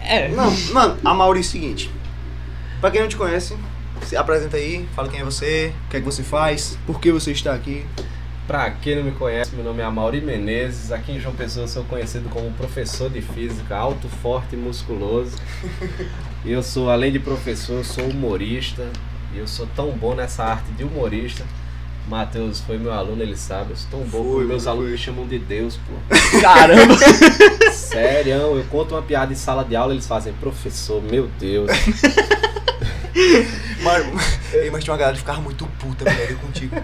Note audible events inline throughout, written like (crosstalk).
É. Não, mano, a Mauri é o seguinte. Pra quem não te conhece, se apresenta aí, fala quem é você, o que é que você faz, por que você está aqui. Pra quem não me conhece, meu nome é Amaury Menezes. Aqui em João Pessoa eu sou conhecido como professor de física, alto, forte e musculoso. E (laughs) eu sou, além de professor, eu sou humorista. E eu sou tão bom nessa arte de humorista. Matheus foi meu aluno, ele sabe. Eu sou tão bom Foi, que meus foi. alunos me chamam de Deus, pô. (laughs) Caramba! Sério, eu conto uma piada em sala de aula, eles fazem, professor, meu Deus. (laughs) Mas, tinha uma galera que ficava muito puta, velho, contigo.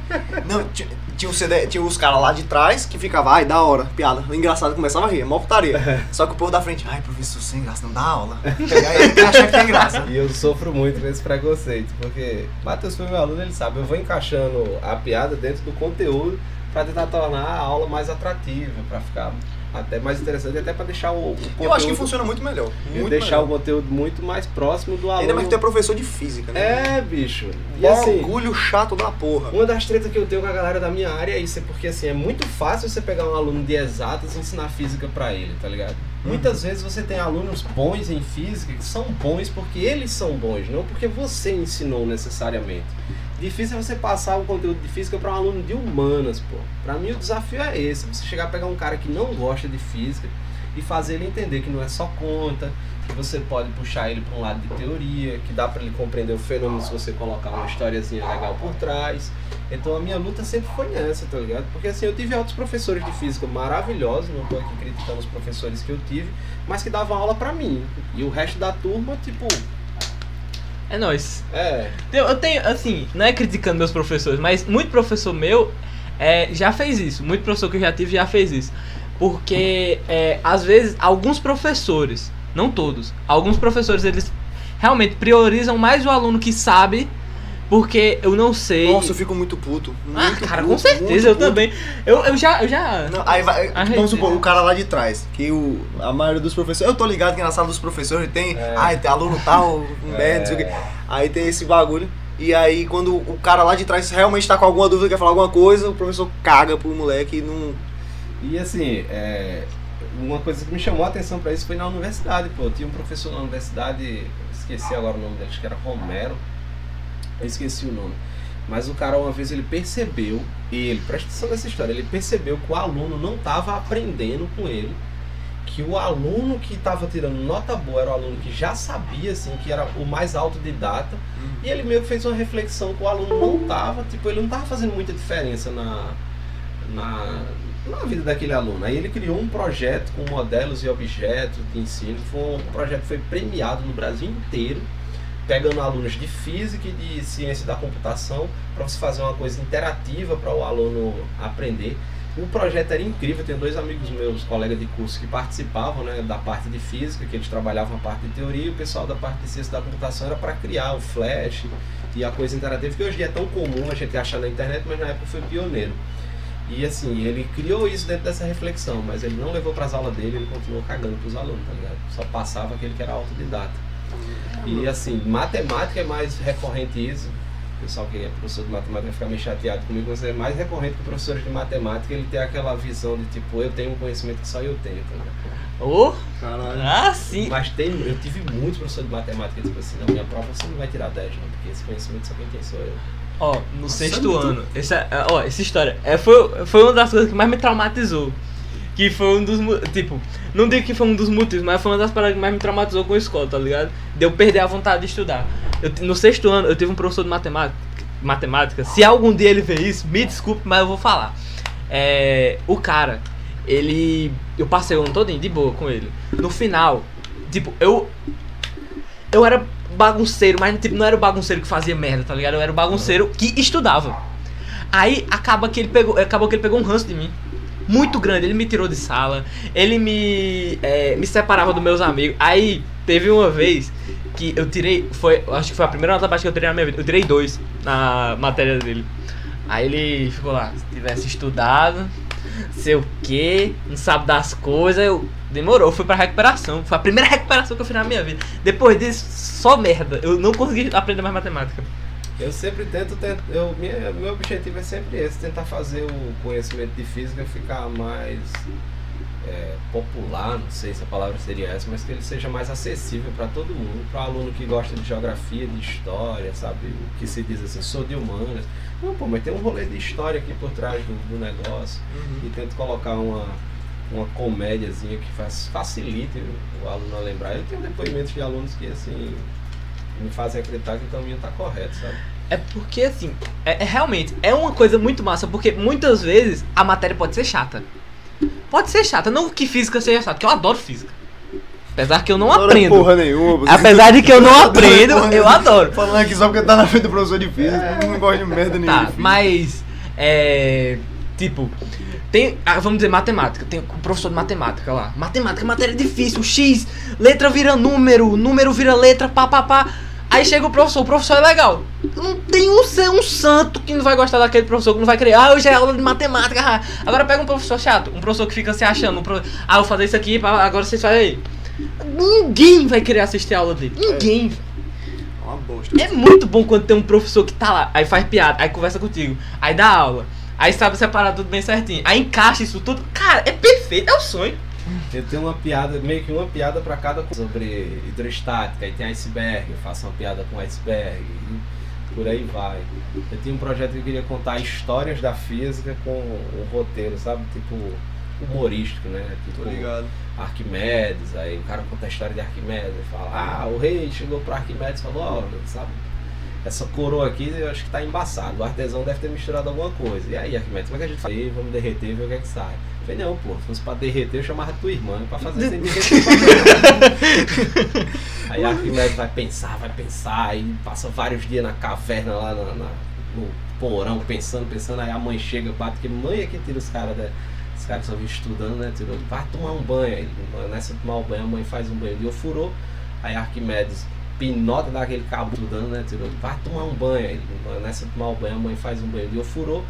Não, tinha, tinha, CD, tinha os caras lá de trás que ficavam, ai, da hora, piada. Engraçado, começava a rir, mó putaria. (laughs) Só que o povo da frente, ai, professor, sem graça, não dá aula. Aí ele achar que tem graça. E eu sofro muito com esse preconceito, porque Matheus foi meu aluno, ele sabe, eu vou encaixando a piada dentro do conteúdo para tentar tornar a aula mais atrativa, para ficar até mais interessante, até para deixar o, o conteúdo, Eu acho que funciona muito melhor. Muito deixar melhor. o conteúdo muito mais próximo do aluno. Ainda mais que tu é professor de física, né? É, bicho. E assim, Orgulho chato da porra. uma das tretas que eu tenho com a galera da minha área é isso, é porque assim, é muito fácil você pegar um aluno de exatas e ensinar física pra ele, tá ligado? Muitas vezes você tem alunos bons em física que são bons porque eles são bons, não porque você ensinou necessariamente. Difícil é você passar o conteúdo de física para um aluno de humanas, pô. Pra mim o desafio é esse, você chegar a pegar um cara que não gosta de física e fazer ele entender que não é só conta, que você pode puxar ele para um lado de teoria, que dá para ele compreender o fenômeno se você colocar uma historiazinha legal por trás. Então a minha luta sempre foi nessa, tá ligado? Porque assim, eu tive outros professores de física maravilhosos, não tô aqui criticando os professores que eu tive, mas que davam aula pra mim. E o resto da turma, tipo, É nóis. é, Eu, eu tenho, assim, não é criticando meus professores, mas muito professor meu é, já fez isso. Muito professor que eu já tive já fez isso. Porque, é, às vezes, alguns professores, não todos, alguns professores, eles realmente priorizam mais o aluno que sabe, porque eu não sei. Nossa, eu fico muito puto. ah, muito cara, puto, com certeza, eu puto. também. Eu, eu já. Eu já Não, aí vai, A vamos gente- supor, o cara lá de trás, que o, a maioria dos professores, eu tô ligado que na sala dos professores tem, É. ai, tem aluno tal, um bad, não sei o quê. Aí tem esse bagulho. E aí quando o cara lá de trás realmente tá com alguma dúvida, quer falar alguma coisa, o professor caga pro moleque e não. E assim, é, uma coisa que me chamou a atenção pra isso foi na universidade, pô. Eu tinha um professor na universidade, esqueci agora o nome dele, acho que era Romero. Eu esqueci o nome. Mas o cara uma vez ele percebeu, ele, presta atenção nessa história, ele percebeu que o aluno não estava aprendendo com ele, que o aluno que estava tirando nota boa era o aluno que já sabia, assim, que era o mais autodidata, e ele meio que fez uma reflexão que o aluno não estava, tipo, ele não estava fazendo muita diferença na, na, na vida daquele aluno. Aí ele criou um projeto com modelos e objetos de ensino, foi um projeto que foi premiado no Brasil inteiro, pegando alunos de física e de ciência da computação para você fazer uma coisa interativa para o aluno aprender. O projeto era incrível, tenho dois amigos meus, colegas de curso, que participavam né, da parte de física, que eles trabalhavam a parte de teoria, e o pessoal da parte de ciência da computação era para criar o flash e a coisa interativa, que hoje é tão comum a gente achar na internet, mas na época foi pioneiro. E assim, ele criou isso dentro dessa reflexão, mas ele não levou para as aulas dele, ele continuou cagando para os alunos, tá ligado? Só passava aquele que era autodidata. E assim, matemática é mais recorrente isso. O pessoal que é professor de matemática vai ficar meio chateado comigo, mas é mais recorrente que professores de matemática ele tem aquela visão de tipo, eu tenho um conhecimento que só eu tenho, tá ligado? Oh, Caralho. ah, sim. Mas tem, eu tive muitos professores de matemática que tipo assim, na minha prova você não vai tirar 10 não, porque esse conhecimento só quem tem sou eu. Ó, no sexto muito. ano, essa, é, ó, essa história é, foi, foi uma das coisas que mais me traumatizou. Que foi um dos. Tipo, não digo que foi um dos motivos, mas foi uma das paradas que mais me traumatizou com a escola, tá ligado? De eu perder a vontade de estudar. Eu, no sexto ano, eu tive um professor de matemática. Matemática. Se algum dia ele ver isso, me desculpe, mas eu vou falar. É. O cara, ele. Eu passei o ano todinho de boa com ele. No final, tipo, eu. Eu era bagunceiro, mas tipo, não era o bagunceiro que fazia merda, tá ligado? Eu era o bagunceiro que estudava. Aí acaba que ele pegou, acabou que ele pegou um ranço de mim. Muito grande, ele me tirou de sala, ele me, é, me separava dos meus amigos. Aí teve uma vez que eu tirei, foi, acho que foi a primeira nota baixa que eu tirei na minha vida. Eu tirei dois na matéria dele. Aí ele ficou lá, se tivesse estudado, sei o que, não sabe das coisas, eu demorou, fui pra recuperação. Foi a primeira (laughs) recuperação que eu fiz na minha vida. Depois disso, só merda. Eu não consegui aprender mais matemática. Eu sempre tento, tento eu, minha, meu objetivo é sempre esse, tentar fazer o conhecimento de física ficar mais é, popular, não sei se a palavra seria essa, mas que ele seja mais acessível para todo mundo, para o aluno que gosta de geografia, de história, sabe? O que se diz assim, sou de humanas. Não, pô, mas tem um rolê de história aqui por trás do, do negócio Uhum. e tento colocar uma, uma comédiazinha que faz, facilite o aluno a lembrar. Eu tenho depoimentos de alunos que assim me fazem acreditar que o caminho está correto, sabe? É porque, assim, é, é realmente, é uma coisa muito massa, porque muitas vezes a matéria pode ser chata. Pode ser chata, não que física seja chata, porque eu adoro física. Apesar que eu não Adora aprendo. porra nenhuma. você- Apesar de que eu não (laughs) aprendo, eu nenhuma. adoro. Falando aqui só porque tá na frente do professor de física, eu não gosto de merda nenhuma. de Tá, mas. É. Tipo. Tem, ah, vamos dizer, matemática. Tem o professor de matemática lá. Matemática, matéria difícil. X, letra vira número, número vira letra, pá, pá, pá. Aí chega o professor, o professor é legal. Não tem um, ser um santo que não vai gostar daquele professor, que não vai querer. Ah, hoje é aula de matemática. ah. Agora pega um professor chato, um professor que fica se achando. Um pro- Ah, eu vou fazer isso aqui, agora vocês fazem aí. Ninguém vai querer assistir a aula dele. Ninguém. É uma bosta. É muito bom quando tem um professor que tá lá, aí faz piada, aí conversa contigo, aí dá aula, aí sabe separar tudo bem certinho, aí encaixa isso tudo. Cara, é perfeito, é o sonho. Eu tenho uma piada, meio que uma piada para cada coisa sobre hidrostática, aí tem iceberg, eu faço uma piada com iceberg, e por aí vai. Eu tinha um projeto que eu queria contar histórias da física com um roteiro, sabe? Tipo, humorístico, né? Tipo, Tô ligado. Arquimedes, aí o cara conta a história de Arquimedes, e fala, ah, o rei chegou pro Arquimedes e falou, ó, sabe? Essa coroa aqui eu acho que tá embaçado. O artesão deve ter misturado alguma coisa. E aí, Arquimedes, como é que a gente faz? Aí, Vamos derreter e ver o que é que sai. Falei, não, pô, se fosse pra derreter, eu chamava tua irmã pra fazer sem derreter. (laughs) aí Arquimedes vai pensar, vai pensar, aí passa vários dias na caverna lá na- na- no porão, pensando, pensando, aí a mãe chega, bate, que mãe é que tira os caras da. Os caras só vêm estudando, né? Tirou, vai tomar um banho. Aí, nessa tomar um banho, a mãe faz um banho de ofurô. Aí Arquimedes pinota daquele cabo estudando, né? Tirou, vai tomar um banho. Aí, nessa tomar um banho, a mãe faz um banho de ofurô.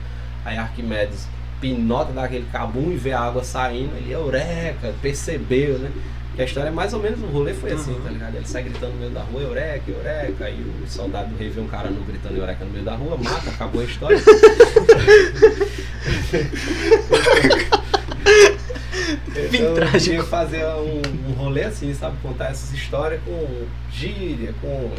Aí Arquimedes pinota daquele cabum e vê a água saindo. Ele, eureka, percebeu, né? Que a história é mais ou menos, o rolê foi assim, Uhum. tá ligado? Ele sai gritando no meio da rua, eureka, eureka. Aí o soldado do rei vê um cara no gritando eureka no meio da rua, mata, acabou a história. Fim (laughs) eu queria fazer um, um rolê assim, sabe? Contar essas histórias com gíria, com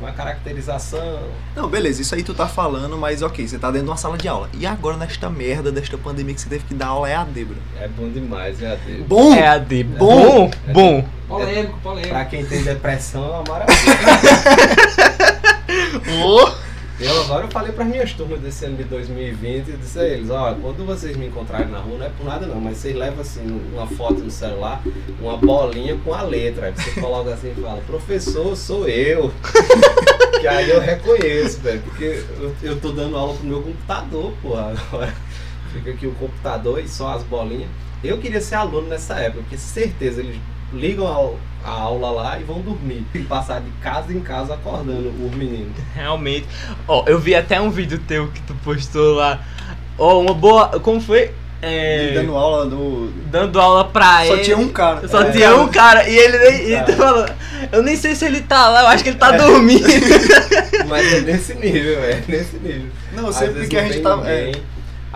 uma caracterização. Não, beleza, isso aí tu tá falando, mas ok, você tá dentro de uma sala de aula. E agora, nesta merda, desta pandemia que você teve que dar aula, é AD, bro. É bom demais, é AD. Bom! É a de Bom. bom, bom. Polêmico, polêmico. Pra quem tem depressão é uma maravilha. (laughs) Eu agora eu falei para minhas turmas desse ano de 2020 e disse a eles, ó, quando vocês me encontrarem na rua, não é por nada não, mas vocês levam assim uma foto no celular, uma bolinha com a letra. Aí você coloca assim e fala, professor, sou eu. (laughs) que aí eu reconheço, velho, porque eu, eu tô dando aula pro meu computador, porra, agora. Fica aqui o computador e só as bolinhas. Eu queria ser aluno nessa época, porque certeza eles ligam ao- a aula lá e vão dormir. E passar de casa em casa acordando os meninos. Realmente. Ó, eu vi até um vídeo teu que tu postou lá. Ó, uma boa. Como foi? É. Dando aula do. dando aula pra Só ele. tinha um cara. Só É. tinha um cara. E ele nem. Ele Cara. falou. Eu nem sei se ele tá lá, eu acho que ele tá dormindo. (laughs) Mas é nesse nível, é nesse nível. Não, sempre que a gente tá. É.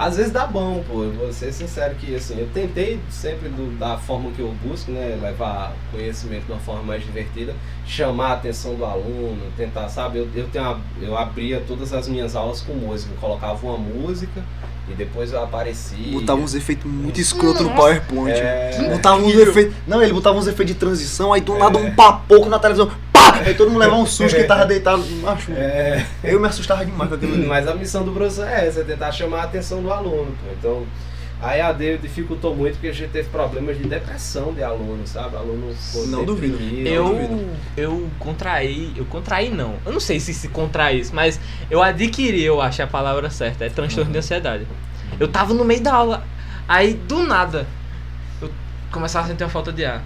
Às vezes dá bom, pô. Eu vou ser sincero que assim, eu tentei sempre do- da forma que eu busco, né? Levar conhecimento de uma forma mais divertida, chamar a atenção do aluno, tentar, sabe? Eu, eu, tenho eu abria todas as minhas aulas com música, eu colocava uma música e depois eu aparecia. botava uns efeitos muito escroto no PowerPoint. É, Botava uns efeitos. Não, ele botava uns efeitos de transição, aí do nada um papoco na televisão. Pá! Aí todo mundo levava um susto que ele tava deitado. Macho, é, eu me assustava demais com aquilo. Mas a missão do professor é essa, é tentar chamar a atenção do aluno. Pô. Então, a EAD dificultou muito porque a gente teve problemas de depressão de aluno, sabe? Aluno Não duvido. Eu, duvido. eu contraí, eu contraí não. Eu não sei se se contrai isso, mas eu adquiri, eu acho a palavra certa, é transtorno Uhum. de ansiedade. Eu tava no meio da aula, aí do nada eu começava a sentir uma falta de ar.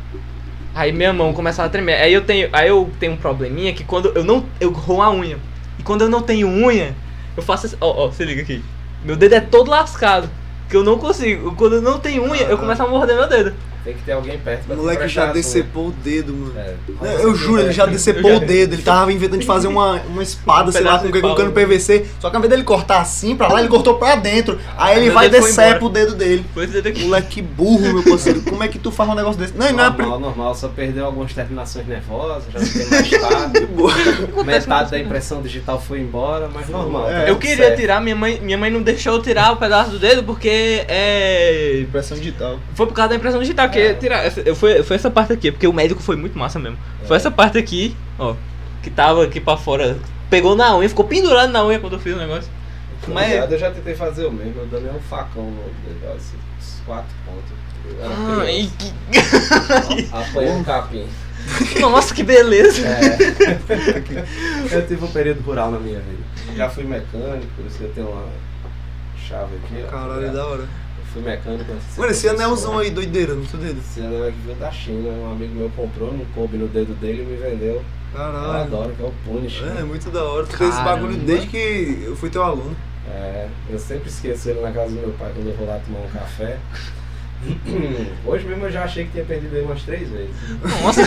Aí minha mão começava a tremer. Aí eu tenho, aí eu tenho um probleminha que quando eu não eu roo a unha. E quando eu não tenho unha, eu faço assim, ó, ó, se liga aqui. Meu dedo é todo lascado, que eu não consigo. Quando não tenho unha, eu começo a morder meu dedo. Tem que ter alguém perto pra O moleque já decepou o dedo, mano. É. Não, Eu juro, ele já decepou o dedo. Ele tava inventando de fazer uma, uma espada, sei lá, com, pau. cano PVC. Só que ao invés dele cortar assim pra lá, ele cortou pra dentro. Aí ele Meu vai e dedo foi decepa embora. o dedo dele. Foi esse dedo aqui. Moleque burro, meu parceiro. Como é que tu faz um negócio desse? Não, e não é Normal, normal, só perdeu algumas terminações nervosas, já não tem mais (laughs) tarde. Metade da impressão digital foi embora, mas normal. É, tá Eu queria certo. tirar, minha mãe, minha mãe não deixou eu tirar o pedaço do dedo porque é. Impressão digital. Foi por causa da impressão digital que eu ia tirar. Foi, foi essa parte aqui, porque o médico foi muito massa mesmo. Foi É. essa parte aqui, ó, que tava aqui pra fora. Pegou na unha, ficou pendurado na unha quando eu fiz o negócio. Mas-. Eu já tentei fazer o mesmo, eu dei um facão no dedo, assim, uns quatro pontos. Ah, e que- Apanhei um capim. (laughs) Nossa, que beleza! É. eu tive um período rural na minha vida. Já fui mecânico, por isso que eu tenho uma chave aqui. ó. Caralho, é da hora. Eu fui mecânico. ser Mano, esse anelzão aí, doideira, no teu dedo. Esse anel aqui veio da China, um amigo meu comprou, não coube no dedo dele e me vendeu. Eu Caralho. adoro, que é o Punish. É, é muito da hora. Tu fez esse bagulho desde que eu fui teu aluno. É, eu sempre esqueço ele na casa do meu pai quando eu vou lá tomar um café. (coughs) Hoje mesmo eu já achei que tinha perdido ele umas três vezes. Nossa!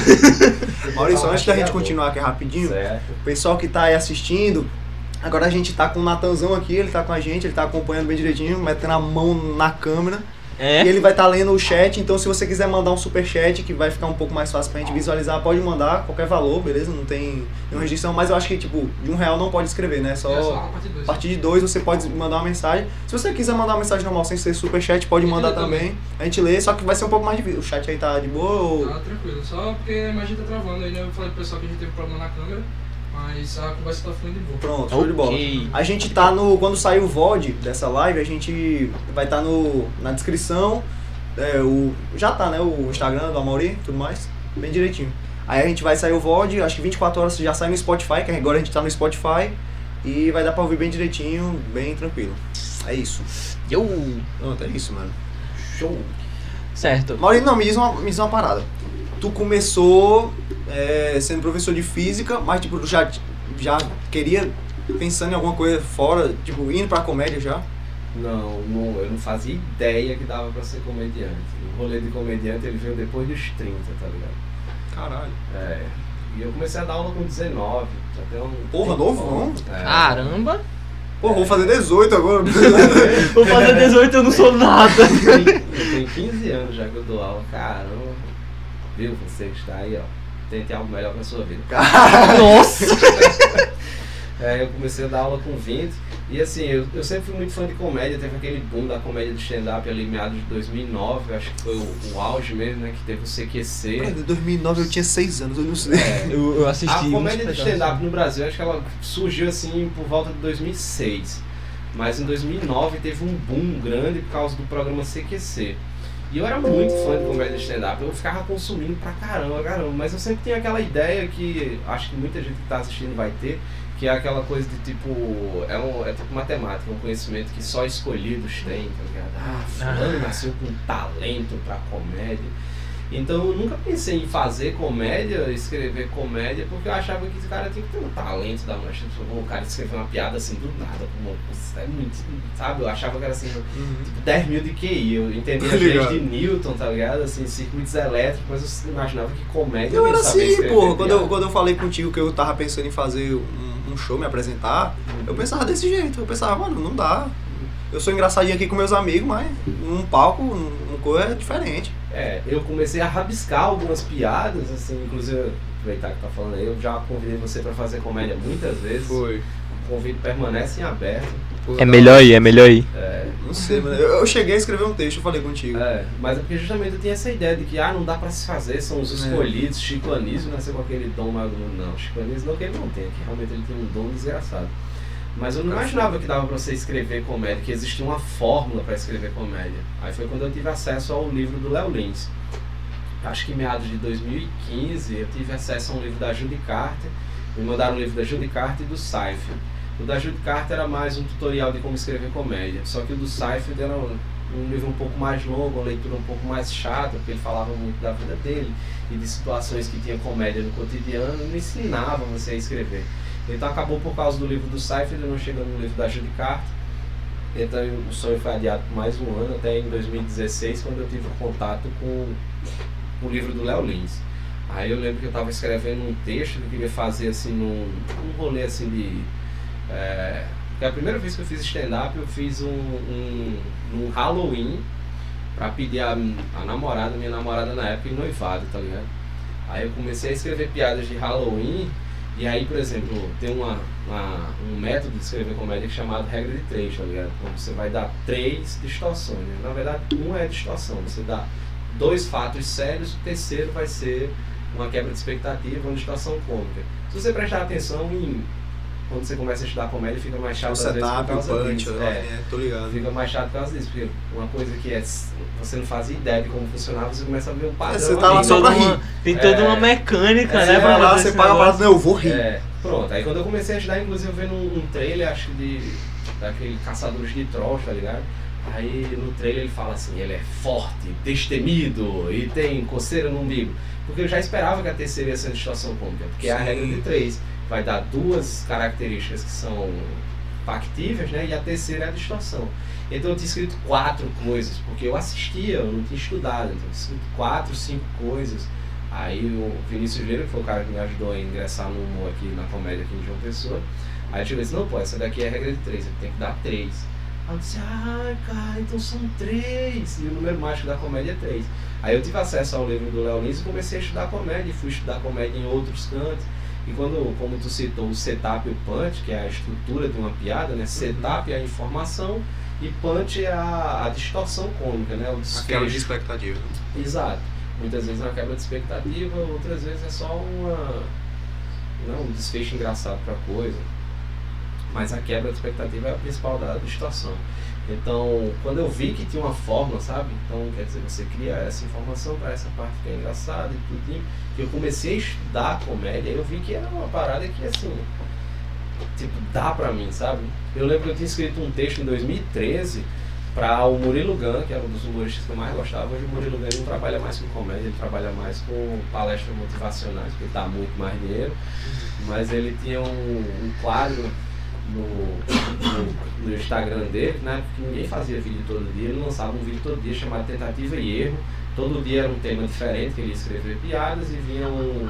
(laughs) Maurício, antes da gente continuar aqui rapidinho, Certo. o pessoal que tá aí assistindo, agora a gente tá com o Natanzão aqui, ele tá com a gente, ele tá acompanhando bem direitinho, metendo a mão na câmera. É? E ele vai estar lendo o chat, então se você quiser mandar um super chat que vai ficar um pouco mais fácil pra gente visualizar, pode mandar qualquer valor, beleza? Não tem nenhuma restrição, mas eu acho que tipo, de um real não pode escrever, né? Só, É só a dois. partir de dois você pode mandar uma mensagem. Se você quiser mandar uma mensagem normal sem ser super chat, pode mandar lê também. A gente lê, só que vai ser um pouco mais difícil. O chat aí tá de boa ou. Tá tranquilo, só porque a imagem tá travando aí, né? Eu falei pro pessoal que a gente teve problema na câmera, mas a conversa tá fluindo de boa. Pronto, show de bola. A gente tá no. Quando sair o VOD dessa live, a gente vai estar no, na descrição. é, o, já tá, né? O Instagram do Amaury e tudo mais. Bem direitinho. Aí a gente vai sair o VOD, acho que 24 horas já sai no Spotify, que agora a gente tá no Spotify. E vai dar pra ouvir bem direitinho, bem tranquilo. É isso. Eu. Pronto, é isso, mano. Show. Certo. Maurício, não, me diz uma, me diz uma parada. Tu começou é, sendo professor de física, mas tipo, já, já queria pensando em alguma coisa fora, tipo, indo pra comédia já? Não, não, eu não fazia ideia que dava pra ser comediante. O rolê de comediante ele veio depois dos 30, tá ligado? Caralho. É. E eu comecei a dar aula com 19, já tem um. Porra, novão? É. Caramba! Pô, vou fazer 18 agora. (laughs) Vou fazer 18 eu não sou nada. Eu tenho 15 anos já que eu dou aula, caramba. Viu? Você que está aí, ó. Tente algo melhor pra sua vida. (laughs) Nossa! É, eu comecei a dar aula com 20. E assim, eu, eu sempre fui muito fã de comédia. Teve aquele boom da comédia de stand-up ali em meados de 2009. eu Acho que foi o, o auge mesmo, né? Que teve o CQC. Em 2009 eu tinha 6 anos, eu não sei. É, Eu, eu assisti. a comédia de pedaços. stand-up no Brasil, acho que ela surgiu assim por volta de 2006. Mas em 2009 teve um boom grande por causa do programa CQC. E eu era muito fã de comédia de stand-up, eu ficava consumindo pra caramba, caramba. Mas eu sempre tinha aquela ideia que acho que muita gente que tá assistindo vai ter, que é aquela coisa de tipo. É, um, é tipo matemática, um conhecimento que só escolhidos têm, tá ligado? Ah, fulano nasceu com talento pra comédia. Então eu nunca pensei em fazer comédia, escrever comédia, porque eu achava que esse cara tinha que ter um talento da mancha. O cara escrever uma piada assim do nada, como é muito, sabe? Eu achava que era assim, tipo 10 mil de QI. Eu entendia Tá as leis ligado. de Newton, tá ligado? Assim, circuitos elétricos, mas eu imaginava que comédia Eu era assim, pô. Quando eu, quando eu falei contigo que eu tava pensando em fazer um, um show, me apresentar, eu pensava desse jeito. Eu pensava, mano, não dá. Eu sou engraçadinho aqui com meus amigos, mas num palco, num coisa é diferente. É, eu comecei a rabiscar algumas piadas, assim, inclusive, aproveitar que tá falando aí, eu já convidei você pra fazer comédia muitas vezes. O convite permanece em aberto. É melhor ir, é melhor ir. É, Não sei, mano. Eu, eu cheguei a escrever um texto, eu falei contigo. É, mas é porque justamente eu tinha essa ideia de que ah, não dá pra se fazer, são os É. escolhidos. Chico Anísio nasceu com aquele dom magno, não. Chico Anísio não que ele não tem, que realmente ele tem um dom desgraçado. Mas eu não imaginava que dava pra você escrever comédia, que existia uma fórmula pra escrever comédia. Aí foi quando eu tive acesso ao livro do Léo Lins. Acho que em meados de 2015 eu tive acesso a um livro da Judy Carter. Me mandaram o livro da Judy Carter e do Seinfeld. O da Judy Carter era mais um tutorial de como escrever comédia. Só que o do Seinfeld era um, um livro um pouco mais longo, uma leitura um pouco mais chata, porque ele falava muito da vida dele e de situações que tinha comédia no cotidiano e não ensinava você a escrever. Então acabou por causa do livro do Seinfeld, eu não chegando no livro da Judy Carter. Então o sonho foi adiado por mais um ano, até em 2016, quando eu tive contato com o livro do Léo Lins. Aí eu lembro que eu estava escrevendo um texto que eu queria fazer assim num, num rolê assim de. É, porque a primeira vez que eu fiz stand-up eu fiz um, um, um Halloween pra pedir a, a namorada, minha namorada na época, em noivado, tá ligado? Aí eu comecei a escrever piadas de Halloween e aí, por exemplo, tem uma, uma, um método de escrever comédia chamado regra de três, tá ligado? Então você vai dar três distorções. Né? Na verdade, uma é distorção. Você dá dois fatos sérios, o terceiro vai ser uma quebra de expectativa, uma distorção cômica. Se você prestar atenção em quando você começa a estudar comédia, fica mais chato O às vezes por setup, o causa punch, disso. né? É, É, tô ligado. fica mais chato por causa disso, porque uma coisa que é, você não fazia ideia de como funcionava, você começa a ver um padrão. você tá lá só né? pra rir. uma, tem toda É. uma mecânica, É, né? você vai lá, você paga a parada, não, eu vou rir. É, pronto. Aí quando eu comecei a estudar, inclusive eu vendo um, um trailer, acho que de. daquele Caçadores de Trolls, tá ligado? Aí no trailer ele fala assim, ele é forte, destemido e tem coceira no umbigo. Porque eu já esperava que a terceira ia ser uma distorção cômica, porque é a Sim. regra de três. Vai dar duas características que são factíveis, né? E a terceira é a distorção. Então eu tinha escrito quatro coisas, porque eu assistia, eu não tinha estudado, então eu tinha escrito quatro, cinco coisas. Aí o Vinícius Leira, que foi o cara que me ajudou a ingressar no humor aqui na comédia aqui em João Pessoa, aí chegou e disse, não pô, essa daqui é a regra de três, ele tem que dar três. Aí eu disse, ah, cara, então são três. E o número mágico da comédia é três. Aí eu tive acesso ao livro do Léo Lins e comecei a estudar comédia, e fui estudar comédia em outros cantos. E quando, como tu citou, o setup e o punch, que é a estrutura de uma piada, né? Setup é a informação e punch é a, a distorção cômica, né? O desfecho. de expectativa. Exato. Muitas vezes é uma quebra de expectativa, outras vezes é só uma, não, um desfecho engraçado para a coisa. Mas a quebra de expectativa é a principal da distorção. Então, quando eu vi que tinha uma fórmula, sabe? Então, quer dizer, você cria essa informação para essa parte que é engraçada e tudo. Que eu comecei a estudar comédia, eu vi que era uma parada que, assim, tipo, dá pra mim, sabe? Eu lembro que eu tinha escrito um texto em 2013 para o Murilo Gun, que era um dos humoristas que eu mais gostava. Hoje o Murilo Gun não trabalha mais com comédia, ele trabalha mais com palestras motivacionais, porque dá muito mais dinheiro. Mas ele tinha um, um quadro no, no, no Instagram dele, né? Porque ninguém fazia vídeo todo dia, ele lançava um vídeo todo dia chamado Tentativa e Erro. Todo dia era um tema diferente, que ele ia escrever piadas e vinha um,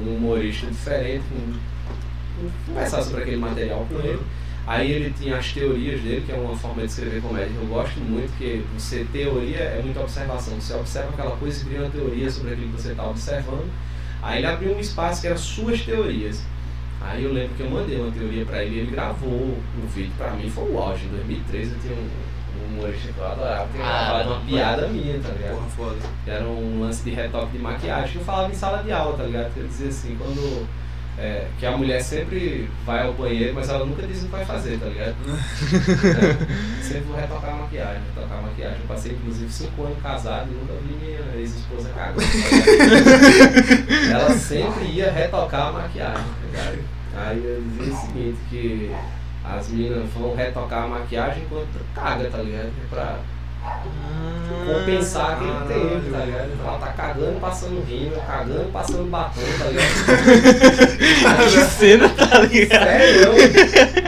um humorista diferente, um, conversar sobre aquele material com ele. Aí ele tinha as teorias dele, que é uma forma de escrever comédia que eu gosto muito, que você teoria é muita observação. Você observa aquela coisa e cria uma teoria sobre aquilo que você está observando. Aí ele abriu um espaço que era suas teorias. Aí eu lembro que eu mandei uma teoria pra ele e ele gravou um vídeo. Pra mim foi o auge. Em 2013 eu tinha um, um humorista que eu adorava. Tinha Ah, gravado uma piada minha, tá ligado? Porra, foda. que era um lance de retoque de maquiagem que eu falava em sala de aula, tá ligado? Que eu dizia assim, quando. É, que a mulher sempre vai ao banheiro, mas ela nunca diz o que vai fazer, tá ligado? (laughs) É, sempre vou retocar a maquiagem, retocar a maquiagem. Eu passei inclusive cinco anos casado e nunca vi minha ex-esposa cagando. Tá ela sempre ia retocar a maquiagem, tá ligado? Aí eu dizia o seguinte, que as meninas vão retocar a maquiagem enquanto caga, tá ligado? Pra compensar aquele Ah, tempo, tá ligado? Então ela tá cagando, passando rímel, cagando, passando batom, tá ligado? (laughs) Que cena, tá ligado? Sério?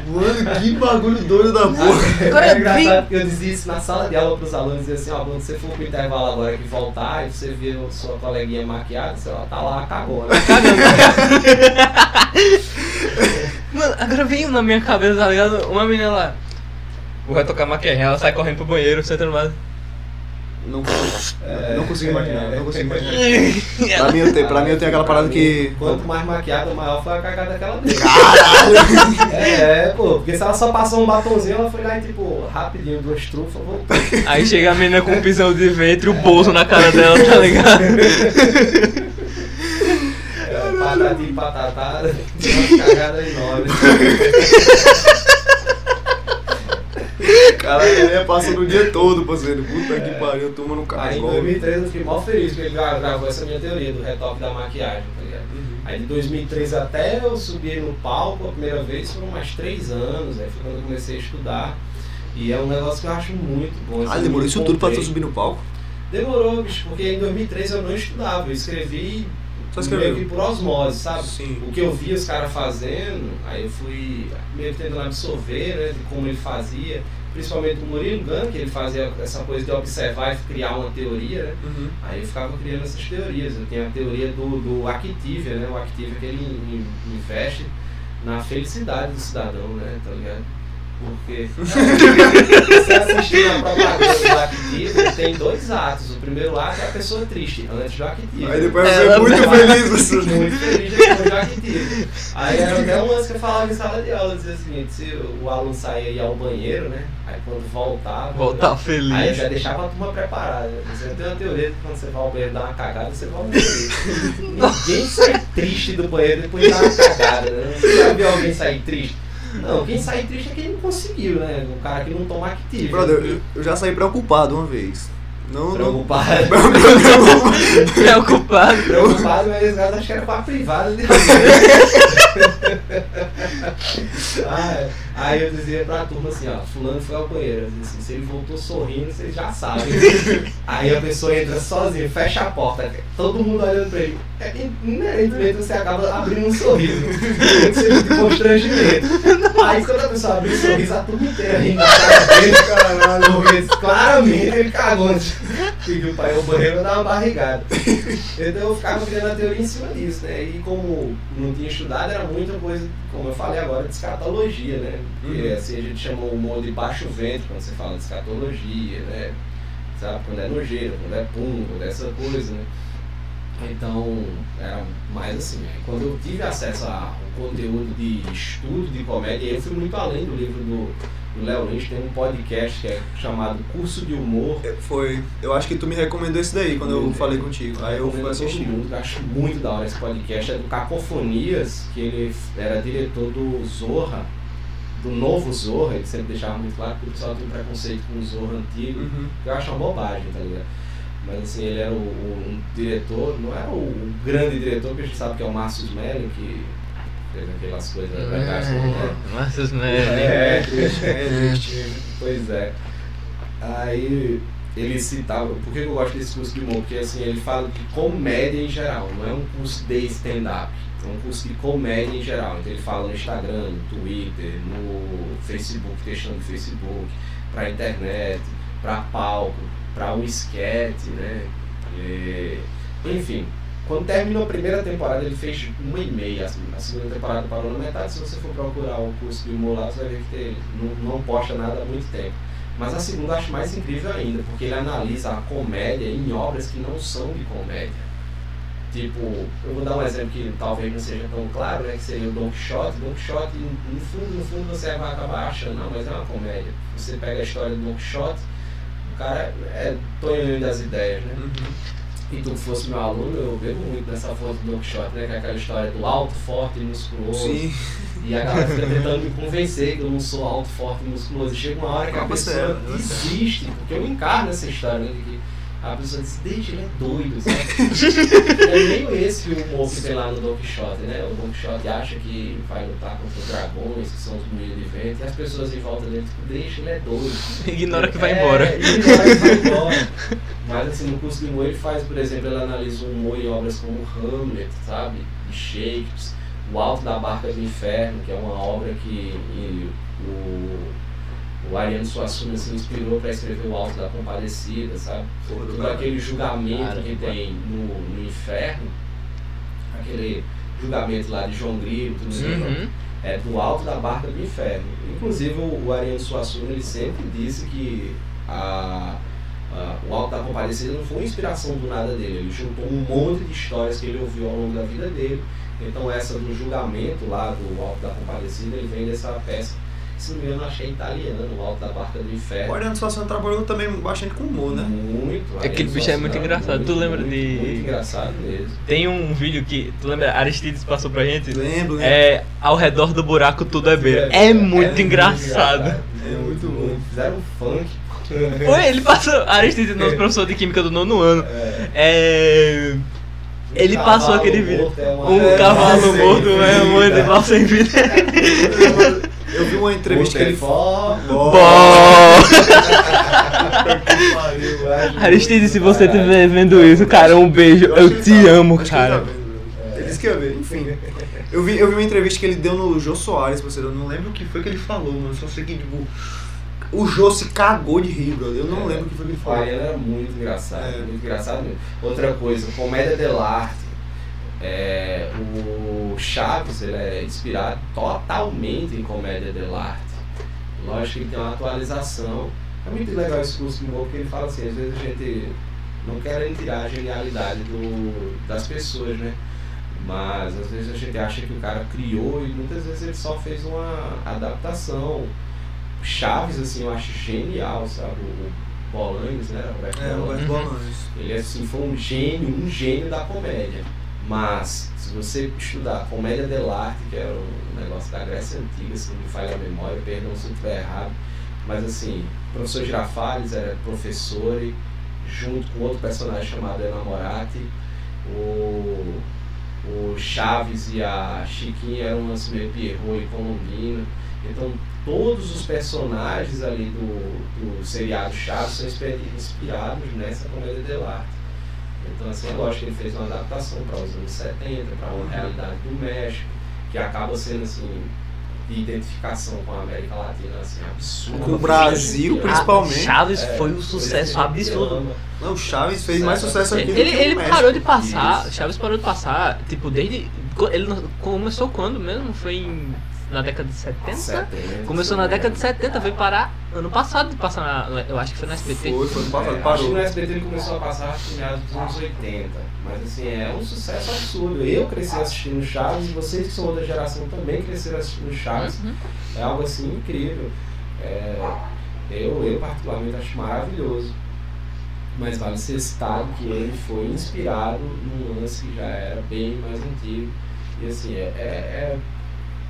Mano, que bagulho doido da porra. Agora, é eu dizia isso na sala de aula pros alunos, dizia assim, ó, quando você for pro intervalo agora que voltar e você vê a sua coleguinha maquiada, você ela tá lá, cagou, né? (laughs) Mano, agora veio na minha cabeça, tá ligado? Uma menina lá. Vou retocar a maquiagem, ela sai correndo pro banheiro, senta no vaso. Não, não consigo imaginar, não consigo imaginar. Ela- (laughs) Pra mim, eu tenho, pra mim eu tenho aquela parada que. Quanto mais maquiada, maior foi a cagada daquela dele. Caralho! É, é, pô, porque se ela só passou um batonzinho, ela foi lá e tipo, rapidinho, duas trufas, voltou. Aí chega a menina com um pisão de ventre e o bolso na cara dela, tá ligado? É, patati patatá, uma cagada enorme. (laughs) Caralho, ele ia passando o dia todo, parceiro. Puta que pariu, turma no Aí em carro. 2013 eu fiquei mó feliz porque ele gra- gravou essa minha teoria do retoque da maquiagem, tá ligado? Aí de 2013 até eu subir no palco a primeira vez foram mais três anos, aí foi quando eu comecei a estudar. E é um negócio que eu acho muito bom. Ah, demorou isso tudo pra tu subir no palco? Demorou, bicho, porque em 2013 eu não estudava, eu escrevi Só escreveu. meio que por osmose, sabe? Sim. O que eu via os caras fazendo, aí eu fui meio que tentando absorver, né, de como ele fazia. Principalmente do Murilo Gun, que ele fazia essa coisa de observar e criar uma teoria, né? Uhum. Aí eu ficava criando essas teorias. Eu tinha a teoria do, do Activia, né? O Activia que ele in- investe na felicidade do cidadão, né? Tá ligado? Porque você assistir a propaganda do Activia, tem dois atos. O primeiro ato é a pessoa triste, antes do Activia. Aí depois Ela- você é muito feliz, você. Muito feliz depois do Activia. Aí era até um lance que eu falava em sala de aula, dizia o seguinte, se o aluno saía e ia ao banheiro, né? Aí quando voltava. Voltar Aí feliz. já deixava a turma preparada. Você tem uma teoria que quando você vai ao banheiro dar uma cagada, você vai ao banheiro. (laughs) Ninguém sai triste do banheiro depois de dar uma cagada, né? Você já viu alguém sair triste? Não, quem sai triste é quem não conseguiu, né? O cara que não toma activo. Brother, eu, eu já saí preocupado uma vez. Não, não. (laughs) Preocupado. Preocupado. Preocupado, mas esse cara acho que era pra privada de (laughs) ah, Aí eu dizia pra turma assim, ó, fulano foi ao banheiro. Eu assim, se ele voltou sorrindo, vocês já sabem. (laughs) Aí a pessoa entra sozinha, fecha a porta, todo mundo olhando pra ele. É, inerentemente você acaba abrindo um sorriso. De constrangimento. Aí quando a pessoa abre um sorriso, a turma inteira rindo na cara dele, caralho. Porque claramente ele cagou antes. Pediu pra ir ao banheiro e dar uma barrigada. Então eu ficava criando a teoria em cima disso, né? E como não tinha estudado, era muita coisa, como eu falei agora, de escatologia, né? Porque Uhum. assim a gente chama o humor de baixo ventre quando você fala de escatologia, né? Sabe? Quando é nojeira, quando é pum, quando é essa coisa, né? Então, era mais assim, né? quando eu tive acesso ao conteúdo de estudo de comédia, eu fui muito além do livro do Léo Lins, tem um podcast que é chamado Curso de Humor, Foi. Eu acho que tu me recomendou esse daí quando eu falei contigo. Aí eu fui assistir. eu acho muito da hora esse podcast. É do Cacofonias, que ele era diretor do Zorra, do novo Zorra, ele sempre deixava muito claro que o pessoal tem um preconceito com o Zorra antigo, Uhum. que eu acho uma bobagem, tá ligado? Mas assim, ele era o, o- um diretor, não era o, o grande diretor, que a gente sabe que é o Márcio Smelling, que fez aquelas coisas legais como é. Márcio Smelling. É, é, pois é. Aí ele citava, por que eu gosto desse curso de humor? Porque assim, ele fala de comédia em geral, não é um curso de stand-up, é um curso de comédia em geral. Então ele fala no Instagram, no Twitter, no Facebook, textão do Facebook, pra internet, pra palco, pra um esquete, né? E, enfim, quando terminou a primeira temporada, ele fez uma e meia. A segunda temporada parou na metade. Se você for procurar o curso de humor lá, você vai ver que não, não posta nada há muito tempo. Mas a segunda acho mais incrível ainda, porque ele analisa a comédia em obras que não são de comédia. Tipo, eu vou dar um exemplo que talvez não seja tão claro, né? Que seria o Don Quixote. Don Quixote, no fundo, no fundo, você vai acabar achando, não, mas é uma comédia. Você pega a história do Don Quixote, o cara é tonho das ideias, né? Uhum. E tu fosse meu aluno, eu bebo muito nessa foto do Don Quixote, né? Que é aquela história do alto, forte e musculoso. Sim. E a galera fica tentando me convencer que eu não sou alto, forte e musculoso. E chega uma hora que a pessoa né? desiste, porque eu encarno essa história, né? que a pessoa diz, deixa, ele é doido, sabe? (laughs) é meio esse o humor que tem lá no Don Quixote, né? O Don Quixote acha que vai lutar contra os dragões, que são os moinhos de vento, e as pessoas em volta dele, tipo, deixa, ele é doido. Ignora que vai É, embora. Ignora que vai embora. Mas assim, no curso de humor ele faz, por exemplo, ele analisa o humor em obras como Hamlet, sabe? De Shakespeare, O Alto da Barca do Inferno, que é uma obra que e, o, o Ariano Suassuna se inspirou para escrever O Alto da Compadecida, sabe? Todo aquele julgamento Cara, que tem no, no inferno, aquele julgamento lá de João Grilo, tudo isso, Uhum. é do alto da barca do inferno. Inclusive o, o Ariano Suassuna ele sempre disse que a, a- o Alto da Compadecida não foi uma inspiração do nada dele, ele juntou um monte de histórias que ele ouviu ao longo da vida dele. Então essa do julgamento lá do Alto da Compadecida, ele vem dessa peça, se não me engano, eu achei italiano, o Alto da Barca do O Inferno. Ariano Suassuna trabalhou também bastante com humor, né? Muito. Aquele Ariano bicho é muito engraçado. Tu lembra muito, de- Muito engraçado mesmo. Tem um vídeo que. Tu lembra? Aristides passou pra gente? Lembro, lembro. É ao redor do buraco tudo é beira. É muito engraçado. É muito bom. Fizeram um funk. Foi, ele passou. Aristides, nosso professor de química do nono ano. É. Ele Um passou aquele vídeo. é Um É, cavalo morto é um vida. animal sem vida. (laughs) Eu vi uma entrevista que ele falou. Bom! Se você estiver vendo isso, cara, um beijo. Eu te amo, cara. Ele disse que ia ver, enfim. Eu vi, eu vi uma entrevista que ele deu no Jô Soares, você eu não lembro o que foi que ele falou, mano. Só sei que, tipo. O Jô se cagou de rir, brother. Eu não É. lembro o que foi que ele falou. Ariano era muito engraçado, É. muito engraçado mesmo. Outra coisa, comédia dell'arte. É, o Chaves ele é inspirado totalmente em comédia dell'arte. Lógico que ele tem uma atualização. É muito legal esse curso de humor, porque ele fala assim, às vezes a gente não quer tirar a genialidade do, das pessoas, né? Mas às vezes a gente acha que o cara criou e muitas vezes ele só fez uma adaptação. Chaves, assim, eu acho genial, sabe? O Bolanhos, né? Roberto É, Uhum. Bolanhos. Ele assim, foi um gênio, um gênio da comédia. Mas, se você estudar comédia dell'arte, que era um negócio da Grécia Antiga, se não me falha a memória, perdão se eu estiver errado, mas assim, o professor Girafales era professor e junto com outro personagem chamado Enamorati, o, o Chaves e a Chiquinha eram assim, meio Pierrot e Colombina. Então, todos os personagens ali do, do seriado Chaves são inspi- inspirados nessa comédia dell'arte. Então, assim, é lógico que ele fez uma adaptação para os anos 70, para uma realidade do México, que acaba sendo, assim, de identificação com a América Latina, assim, absurda. Com o Brasil, Ah, principalmente. Chaves é, foi um sucesso absurdo. Não, o Chaves fez mais sucesso aqui do Ele, que ele o México. parou de passar, Isso. Chaves parou de passar, tipo, desde. Ele começou quando mesmo? Foi em, na década de 70? 70, Começou na década de 70, veio parar ano passado de passar na. Eu acho que foi na SBT. Foi, foi no passado, É, acho que parou. no SBT ele começou a passar acho que meados dos anos 80. Mas assim, é um sucesso absurdo. Eu cresci assistindo Chaves e vocês que são outra geração também cresceram assistindo Chaves. Uhum. É algo assim incrível. É, eu, eu particularmente acho maravilhoso. Mas vale ser citado que ele foi inspirado num lance que já era bem mais antigo. E assim, é, é- é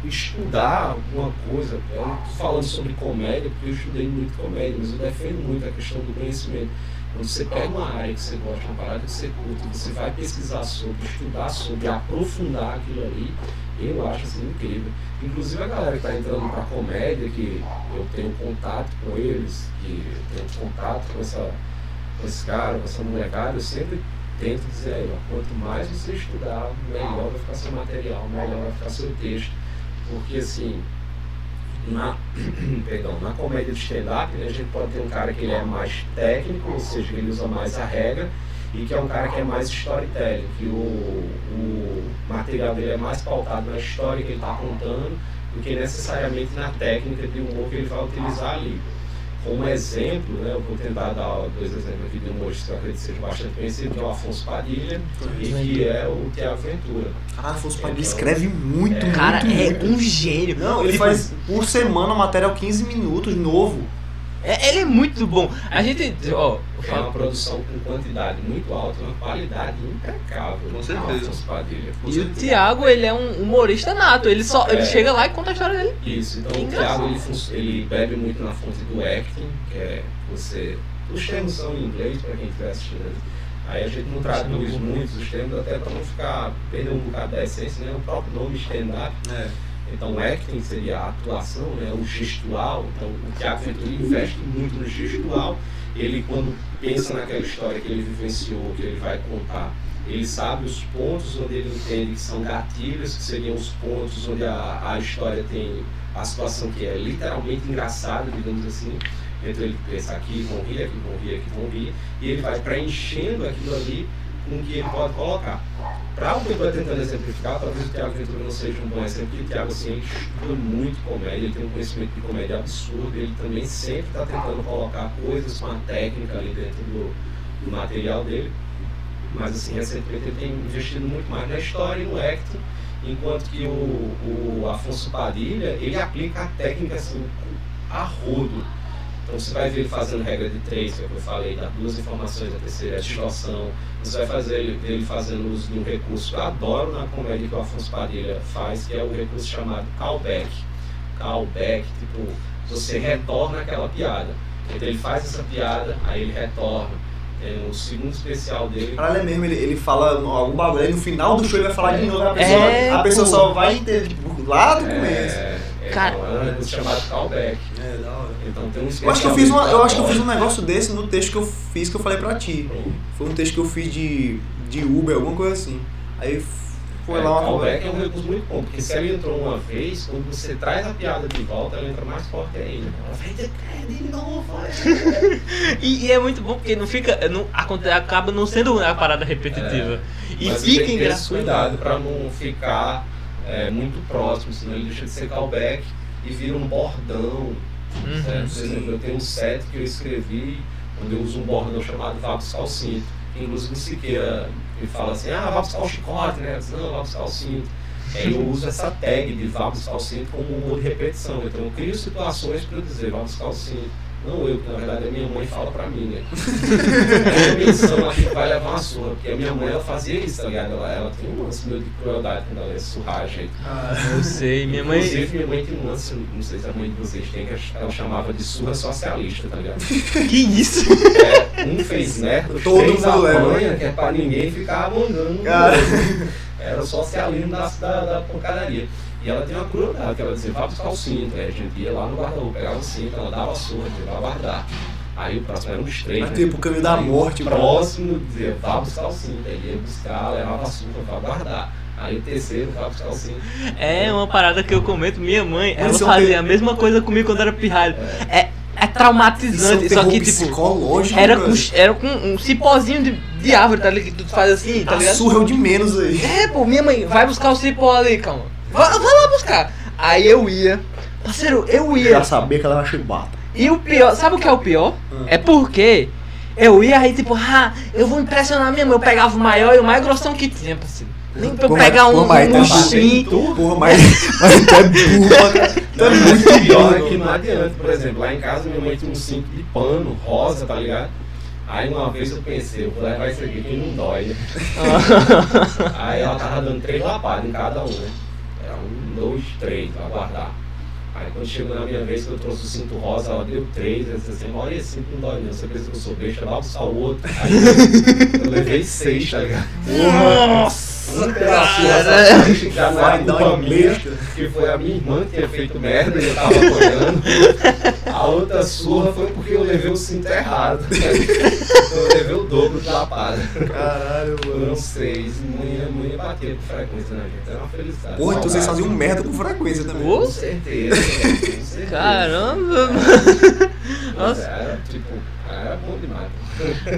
estudar alguma coisa. Eu não tô falando sobre comédia, porque eu estudei muito comédia, mas eu defendo muito a questão do conhecimento. Quando você pega uma área que você gosta, uma parada que você curte, você vai pesquisar sobre, estudar sobre, aprofundar aquilo ali, eu acho assim incrível. Inclusive a galera que está entrando para comédia, que eu tenho contato com eles, que eu tenho contato com, essa, com esse cara, com essa molecada, eu sempre tento dizer ó, quanto mais você estudar, melhor vai ficar seu material, melhor vai ficar seu texto. Porque assim, na, (clears throat) perdão, na comédia de stand-up, né, a gente pode ter um cara que ele é mais técnico, ou seja, ele usa mais a regra, e que é um cara que é mais storytelling, que o, o material dele é mais pautado na história que ele está contando do que necessariamente na técnica de humor que ele vai utilizar ali. Como exemplo, né, eu vou tentar dar dois exemplos aqui de humoristas que eu acredito que sejam bastante conhecidos, que é o Afonso Padilha e que é o Tiago Ventura. Caralho, Afonso Padilha escreve muito, É. Cara, muito, é muito. um gênio. Não, ele Tipo, faz por semana material 15 minutos novo. É- ele é muito bom. A gente. Ó, É uma produção com quantidade muito alta, uma qualidade impecável. Com certeza. Padilha. Com E o certeza. Thiago, ele é um humorista nato. Ele só. Ele É. chega lá e conta a história dele. Isso, então Que o. Thiago ele, fun- ele bebe muito na fonte do acting, que é você. Os termos são em inglês para quem estiver assistindo. Aí a gente não traduz muitos os termos, até para não ficar perder um bocado da essência, né? O próprio nome stand-up. É. Então o acting seria a atuação, né? o gestual. Então o Thiago Ventura investe muito no gestual. Ele quando pensa naquela história que ele vivenciou, que ele vai contar, ele sabe os pontos onde ele entende que são gatilhos, que seriam os pontos onde a, a história tem a situação que é literalmente engraçada, digamos assim. Então ele pensa aqui vão rir, aqui vão rir, aqui vão rir, e ele vai preenchendo aquilo ali com o que ele pode colocar. Para o que eu estou tentando exemplificar, talvez o Thiago Ventura não seja um bom exemplo, porque o Thiago assim, estuda muito comédia, ele tem um conhecimento de comédia absurdo, ele também sempre está tentando colocar coisas com a técnica ali dentro do, do material dele. Mas assim, recentemente ele tem investido muito mais na história e no acting, enquanto que o, o Afonso Padilha, ele aplica a técnica assim, a rodo. Então você vai ver ele fazendo regra de três, que é o que eu falei, das duas informações, a terceira é a distorção. Você vai fazer ele, ele fazendo uso de um recurso que eu adoro na comédia que o Afonso Padilha faz, que é o recurso chamado callback. Callback, tipo, você retorna aquela piada. Então ele faz essa piada, aí ele retorna. Tem o segundo especial dele. Caralho, é mesmo, ele, ele fala algum bagulho, aí no final do show ele vai falar de novo, a pessoa, É, a pessoa pô. só vai entender, tipo, lá do começo. É, é, Cara- é um chamado callback. É, da hora. Então tem um Eu acho que eu fiz uma, eu acho que eu fiz um negócio desse no texto que eu fiz que eu falei pra ti. Foi um texto que eu fiz de, de Uber, alguma coisa assim. Aí Foi é, lá uma callback é um recurso muito bom, porque se ela entrou uma vez, quando você traz a piada de volta, ela entra mais forte ainda. Ela vai dizer, "É, de novo, vai." E, e é muito bom porque não fica. Não, aconte- acaba não sendo uma parada repetitiva. E Mas fica tem que ter esse engraçado. cuidado pra não ficar é, muito próximo, senão ele deixa de ser callback e vira um bordão. Uhum. certo? Por exemplo, eu tenho um set que eu escrevi, onde eu uso um bordão chamado o cinto. que Inclusive Siqueira ele fala assim, ah, vá buscar o chicote, né? Disse, não, vá buscar o cinto. Aí eu uso essa tag de vá buscar o cinto como um modo de repetição. Então eu crio situações para eu dizer, vá buscar o cinto. Não eu, que na verdade a minha mãe fala pra mim, né? (laughs) a menção aqui que vai levar uma surra, porque a minha mãe ela fazia isso, tá ligado? Ela, ela tem um lance meio de crueldade quando ela ia surrar a gente. Eu sei, minha mãe. Inclusive, minha mãe tem um lance, não sei se a mãe de vocês tem, que ela chamava de surra socialista, tá ligado? (laughs) Que isso? É, um fez merda, Todo fez mundo leva. apanha, que é pra ninguém ficar mandando. Cara. Era o socialismo da, da, da pancadaria. E ela tem uma crueldade, que ela dizia, vá buscar o cinto. Aí a gente ia lá no guarda-roupa, pegava o cinto, ela dava a surra, dizia, vai guardar. Aí o próximo era um estreito. Vai ter pro caminho da Aí morte, O mano. próximo dizia, vá buscar o cinto. Aí ia buscar, levava a surra, vai guardar. Aí o terceiro, vá buscar o cinto. É uma parada que eu comento. Minha mãe, ela Mas isso fazia a mesma coisa comigo quando era pirralho. É, é é traumatizante. um só que, tipo, era com, brother. era com um cipózinho de, de árvore, tá ligado? Que tu faz assim, tá A ligado? surra é o de menos aí. É, pô, minha mãe, vai buscar o cipó ali, calma. Vai, vai lá buscar. Aí eu ia. Parceiro, eu ia. Já sabia que ela era chibata. E o pior, sabe o que é o pior? Hum. É porque eu ia aí, tipo, ah, eu vou impressionar minha mãe. Eu pegava o maior e o mais grossão que tinha, parceiro. Nem pra pegar um, mas um tá murchinho. Porra, mas, mas tu é burro, pra caralho. tu é muito pior é que não adianta, por exemplo, lá em casa minha mãe tinha um cinto de pano rosa, tá ligado? Aí uma vez eu pensei, eu vou levar isso aqui que não dói, né? (laughs) Aí ela tava dando três lapadas em cada um, né? Era um, dois, três, pra guardar. Aí quando chegou na minha vez que eu trouxe o cinto rosa, ela deu três, eu disse assim, olha esse cinto não dói não, você pensa que eu sou besta, vai buscar o outro. Aí eu, (laughs) eu levei seis, tá ligado? Nossa! Que já era dar culpa minha, que foi a minha irmã que tinha feito merda e eu tava apoiando. A outra surra foi porque eu levei o cinto errado. (laughs) Eu levei o dobro de lapada. Caralho, Foram mano. seis, mulher, mulher bater com frequência na gente. Era uma felicidade. Porra, então vocês faziam merda com frequência também. Com certeza. Caramba! Mas Nossa. Era, tipo, era bom demais.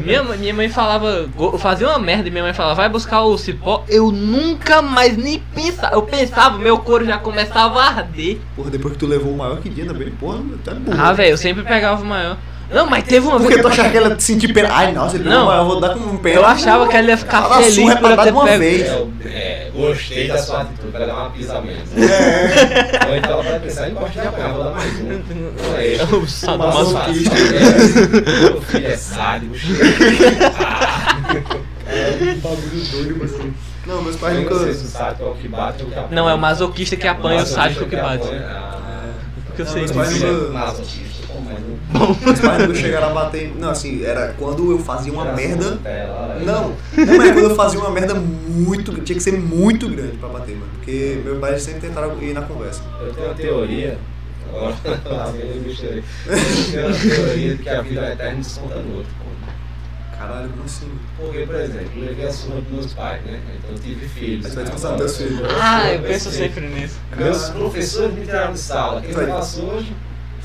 Minha, mãe- minha mãe falava, fazia uma merda e minha mãe falava, vai buscar o cipó. Eu nunca mais nem pensava. Eu pensava, meu couro já começava a arder. Porra, depois que tu levou o maior que dia também, porra, é burro. Ah, velho, eu sempre pegava o maior. Não, mas teve uma vez Porque que tu achava que ela sentir pena. Ai, nossa, ele Não. eu vou dar com um pena. eu achava que ela ia ficar Ela feliz surra é por pra eu dar ter uma pego. vez. É, eu, é, gostei da sua atitude, vai dar uma pisa menos. É. Ou então ela vai pensar, não gosta de apanhar, vou dar mais um. (laughs) É isso. O sado Mas mas- masoquista. É, Meu filho é sádico, É um bagulho doido, mas Não, meus pais nunca. não sei se o sádico é o que bate ou o que apanha. Não, é o masoquista que apanha o sádico que bate. ah, Porque eu sei disso. é masoquista, não- Meus pais nunca chegaram a bater. Não, assim, era quando eu fazia uma merda. Nutella, aí- Não, não é quando eu fazia uma merda muito. Tinha que ser muito grande pra bater, mano. Porque meus pais sempre tentaram ir na conversa. Eu tenho uma teoria. Agora, (laughs) eu misturei. Eu tenho uma teoria de que a vida é eterna desconta no outro. Caralho, como assim? Porque, por exemplo, eu levei a surra dos meus pais, né? Então eu tive filhos. Você vai né? descansar teus filhos. Ah, eu penso sempre nisso. Meus professores me tiraram de sala. Quem Vai. faço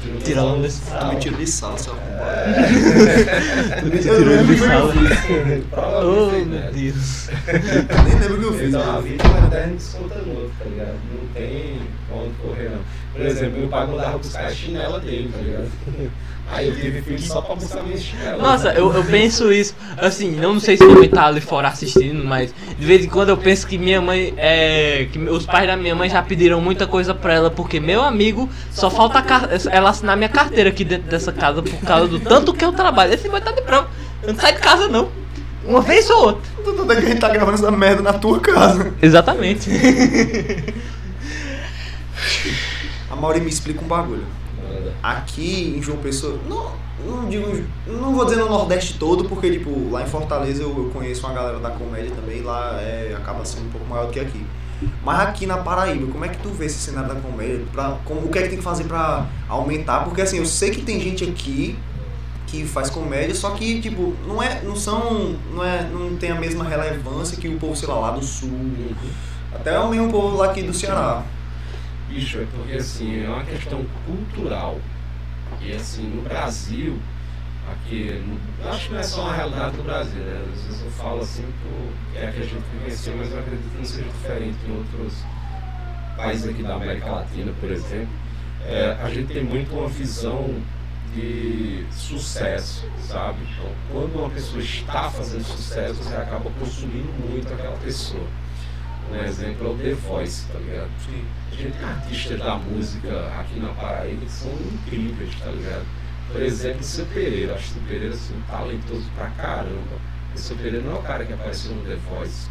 hoje? Tirando desse Tu me tira de sala, seu. (laughs) Tu me tirou de sala. Oh, Provavelmente, meu? Deus. Nem lembro o que eu fiz. Então a vida é eterna desconta no outro, tá ligado? Não tem onde correr, não. Por exemplo, meu pai mandava buscar a chinela dele, tá ligado? Aí eu tive filho só pra buscar minha chinela. Nossa, eu, eu penso isso, assim, não sei se minha mãe tá ali fora assistindo, mas de vez em quando eu penso que minha mãe, é, que os pais da minha mãe já pediram muita coisa pra ela, porque meu amigo, só falta ela assinar minha carteira aqui dentro dessa casa por causa do tanto que eu trabalho. Esse boy tá de prova, eu não saio de casa não, uma vez ou outra. Tanto é que a gente tá gravando essa merda na tua casa. Exatamente. (laughs) A Mauri me explica um bagulho. Aqui em João Pessoa, não, não digo, não vou dizer no Nordeste todo, porque tipo, lá em Fortaleza eu, eu conheço uma galera da comédia também, lá é, acaba sendo um pouco maior do que aqui. Mas aqui na Paraíba, como é que tu vê esse cenário da comédia? Pra, como, o que é que tem que fazer pra aumentar? Porque assim, eu sei que tem gente aqui que faz comédia, só que tipo, não é, não são, não é, não tem a mesma relevância que o povo, sei lá, lá do sul, Até o mesmo povo lá aqui do Ceará. Bicho, é porque assim, é uma questão cultural. E assim, no Brasil, aqui, no, acho que não é só uma realidade do Brasil, né? Às vezes eu falo assim que é a que a gente vivenciou, mas eu acredito que não seja diferente em outros países aqui da América Latina, por exemplo. É, a gente tem muito uma visão de sucesso, sabe? Então, quando uma pessoa está fazendo sucesso, você acaba consumindo muito aquela pessoa. Um exemplo é o The Voice, tá ligado? A gente tem artistas da música aqui na Paraíba que são incríveis, tá ligado? Por exemplo, o Seu Pereira. Acho que o Pereira assim, um talentoso pra caramba. O Seu Pereira não é o cara que apareceu no The Voice.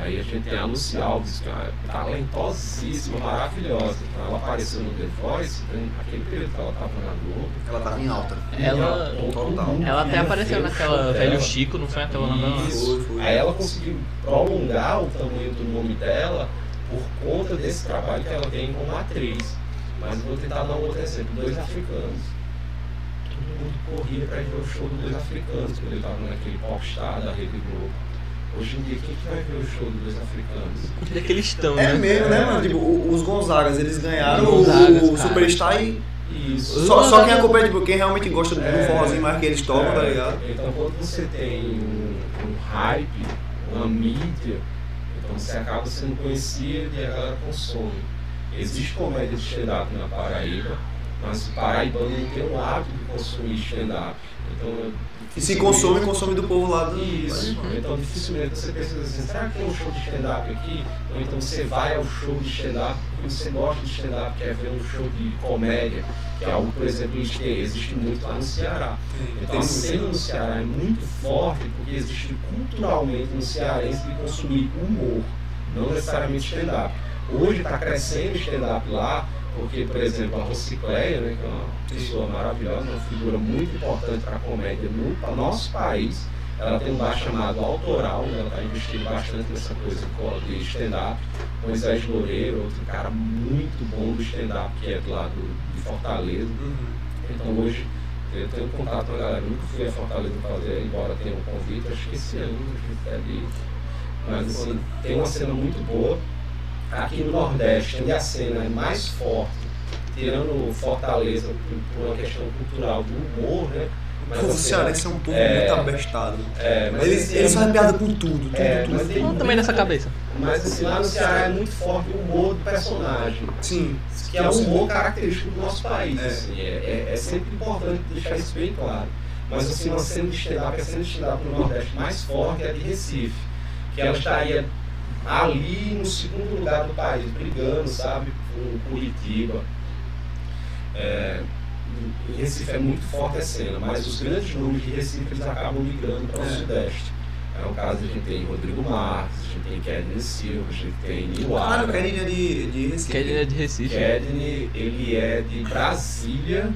Aí a gente tem a Lucy Alves, que é uma talentosíssima, maravilhosa. Então ela apareceu no The Voice, né, naquele período que ela estava na Globo. Ela tava em alta. Ela- mundo Ela até apareceu naquela Velho. Chico, não foi aquela novela? Isso. Aí ela conseguiu prolongar o tamanho do nome dela por conta desse trabalho que ela tem como atriz. Mas eu vou tentar dar um outro exemplo, dois africanos. Todo mundo corria para ver o show dos dois africanos, quando ele estava naquele popstar da Rede Globo. Hoje em dia, quem que vai ver o show dos africanos? Onde é que eles estão, É né? mesmo, né, mano? Tipo, o- os Gonzagas, eles ganharam Os Gonzagas, o cara. Superstar e. Isso. Só, só quem acompanha, tipo, quem realmente gosta do É. forrozinho mais que eles tocam, tá É, ligado? Então quando você tem um, um hype, uma mídia, então você acaba sendo conhecido e a galera consome. Existe comédia de stand-up na Paraíba, mas o paraibano não tem o hábito de consumir stand-up. Então, E se consome, consome do povo lá do. Isso. Mas, Então dificilmente você pensa assim, será que tem um show de stand-up aqui? Ou então você vai ao show de stand-up porque você gosta de stand-up, quer ver um show de comédia, que é algo, por exemplo, que existe muito lá no Ceará. Então a cena no Ceará é muito forte porque existe culturalmente no cearense de consumir humor, não necessariamente stand-up. Hoje está crescendo stand-up lá, porque, por exemplo, a Rocicleia, né, que é uma pessoa maravilhosa, uma figura muito importante para a comédia no nosso país, ela tem um bar chamado Autoral, né, ela está investindo bastante nessa coisa de stand-up. Moisés Loureiro, outro cara muito bom do stand-up, que é do lado de Fortaleza. Uhum. Então hoje eu tenho contato com a galera, nunca fui a Fortaleza fazer, embora tenha um convite, acho que esse ano a gente deve ir. Mas assim, tem uma cena muito boa. Aqui no Nordeste, onde a cena é mais forte, tirando Fortaleza por, por uma questão cultural do humor, né? O Mas cena- cearense é um povo É. muito abestado. É, mas Eles, eles fazem piada com tudo, tudo, É, tudo. mas tem- também nessa cabeça. Mas assim, lá no Ceará é muito forte o humor do personagem. Sim. que é um humor característico do nosso país. É. Assim, é, é, é sempre importante deixar isso bem claro. Mas assim, uma cena de stand-up, a cena de stand-up no Nordeste mais forte é a de Recife, que ela estaria ali no segundo lugar do país, brigando, sabe, com Curitiba. É, em Recife é muito forte a cena, mas os grandes nomes de Recife eles acabam migrando para o É. Sudeste. É o caso, a gente tem Rodrigo Marques, a gente tem Kedney Silva, a gente tem Nil Caralho, Agra. Kennedy é de, de Recife. Ele é de Recife. Kedney, ele é de Brasília,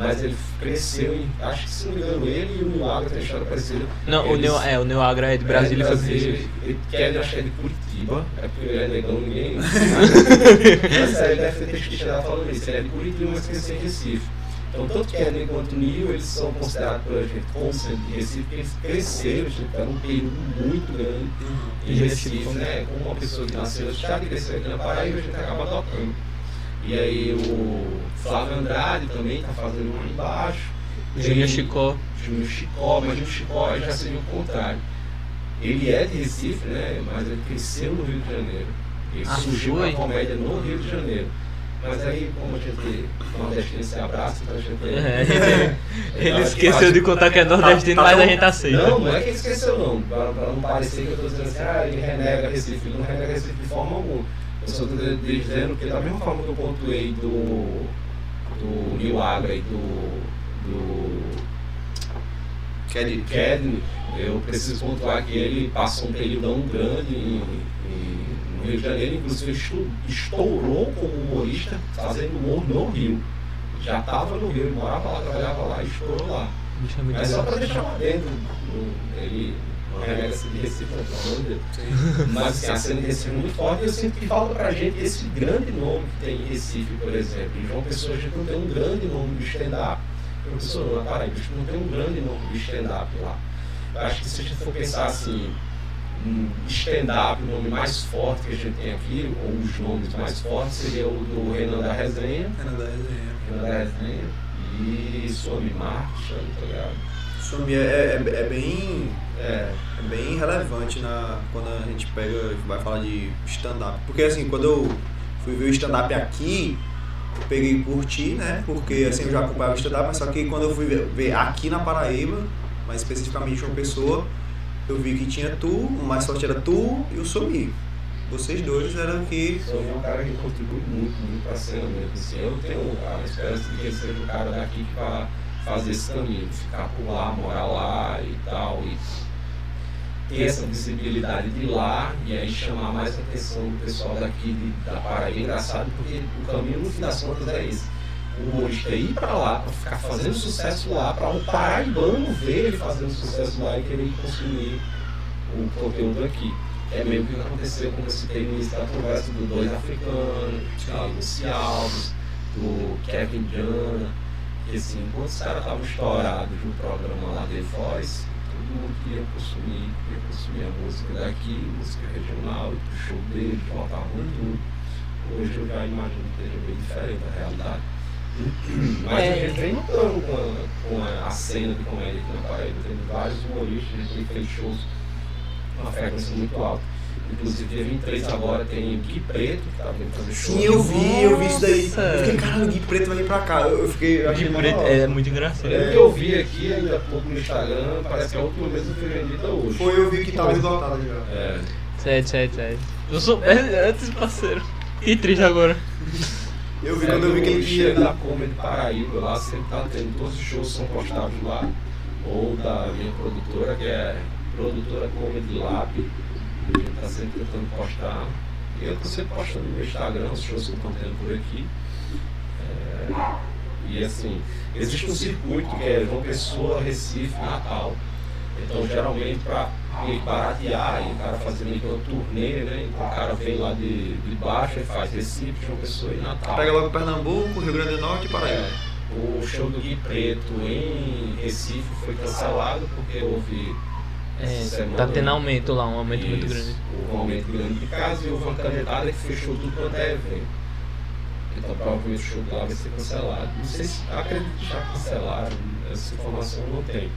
mas ele cresceu em. Acho que se não me engano, ele e o Milagre têm história parecida. Não, o Eles- Neo, é, o Neo Agra é de Brasília e foi pro Brasília. Ele- Kedney acho que é de Curitiba, é porque ele é negão, ninguém. mas é, ele deve ter estudado falando isso. Ele é de Curitiba, mas cresceu em Recife. Então, tanto Kedney quanto Nil, eles são considerados pela gente como sendo de Recife, porque eles cresceram, eles tiveram um período muito grande Uhum. em Recife, né? Como uma pessoa que nasceu e cresceu aqui na Paraíba, a gente acaba adotando. E aí o Flávio Andrade também está fazendo um embaixo. Júnior Chicó. Júnior Chicó, mas o Chicó já seria o contrário. Ele é de Recife, né? Mas ele cresceu no Rio de Janeiro. Ele Ah, surgiu foi? na comédia no Rio de Janeiro. Mas aí, como a gente nordestino se abraça, então a gente. É, (laughs) ele Ele esqueceu de contar que é nordestino, Tá- tá mas a gente aceita. Não, não é que ele esqueceu não, pra não parecer que eu estou dizendo assim, ah, ele renega Recife, ele não renega Recife de forma alguma. Eu só estou dizendo que da mesma forma que eu pontuei do, do Rio Agra e do, do Kennedy. Kedney, eu preciso pontuar que ele passou um período grande em, em- no Rio de Janeiro, inclusive estourou como humorista fazendo humor no Rio. Já estava no Rio, morava lá, trabalhava lá e estourou lá. Mas só para deixar lá dentro, ele de Recife. Mas assim, a cena de Recife é muito forte e eu sinto que falta pra gente esse grande nome que tem em Recife, por exemplo. Em João Pessoa a gente não tem um grande nome de stand-up. João Pessoa não, na Paraíba a gente não tem um grande nome de stand-up lá. Eu acho que se a gente for pensar assim, um stand-up, o nome mais forte que a gente tem aqui, ou os nomes mais fortes, seria o do Renan da Resenha, Canadá é Renan da Resenha e Suami Marques, tá ligado? Sumi é, é, é bem É, é bem relevante na, quando a gente pega vai falar de stand-up. Porque assim, quando eu fui ver o stand-up aqui, peguei e curti, né? Porque assim, eu já acompanhava o stand-up, mas só que quando eu fui ver, ver aqui na Paraíba, mais especificamente uma pessoa, eu vi que tinha tu, o mais forte era tu e o Sumi. Vocês dois eram que. Sou um cara que contribui muito, muito pra cena mesmo. Assim, eu tenho a esperança de que seja o cara daqui que vai fazer esse caminho, ficar por lá, morar lá e tal, e ter essa visibilidade de lá e aí chamar mais a atenção do pessoal daqui de, da Paraíba. É engraçado porque o caminho, no fim das contas, é esse. O humorista ir pra lá, pra ficar fazendo sucesso lá, pra um paraibano ver ele fazendo sucesso lá e querer consumir o conteúdo aqui. É meio que o aconteceu, como eu citei no início da conversa, do Dois Africanos, da Lucy Alves, do Kevin Jana, que assim, enquanto os caras estavam estourados no programa lá The Voice, mundo queria consumir, queria consumir a música daqui, música regional, o show dele, voltavam tudo. Hoje eu já imagino que seja bem diferente a realidade. (clears throat) Mas É. a gente vem lutando com a, com a, a cena de comédia aqui na Paraíba, tem vários humoristas, a gente tem feito shows uma frequência muito alta. Inclusive, dia 23 agora tem o Gui Preto, que tá vindo fazer show. Sim, eu vi, eu vi isso daí. Nossa. Eu fiquei, caralho, o Gui Preto vai vir pra cá. Eu fiquei. Eu mó preto é muito engraçado. Eu lembro que eu vi aqui ainda há pouco no Instagram, parece que a última vez eu fui vendida hoje. Foi, eu vi que tava esgotado já. É, Sério, sério, sério. Eu sou. é, Antes, parceiro. Que triste agora. Eu vi quando eu vi que ele ia. da Comedy Paraíba lá, sempre tá tendo todos os shows são postados lá. Ou da minha produtora, que é produtora Comedy Lab. A gente tá sempre tentando postar. Eu tô sempre postando no meu Instagram os shows que estão tendo por aqui. É, e assim, existe um circuito que é João Pessoa, Recife, Natal. Então geralmente para baratear e o cara fazer meio que uma turnê, né? Então o cara vem lá de, de baixo e faz Recife, João Pessoa e Natal. Pega logo Pernambuco, Rio Grande do Norte e Paraíba. É, o show do Gui Preto em Recife foi cancelado porque houve essa É, tá tendo aumento lá, um aumento muito isso, grande. Houve um aumento grande de casos e houve uma canetada que fechou tudo quanto é evento. Então provavelmente o show lá vai ser cancelado. Não sei se acredito que já cancelaram, essa informação eu não tenho.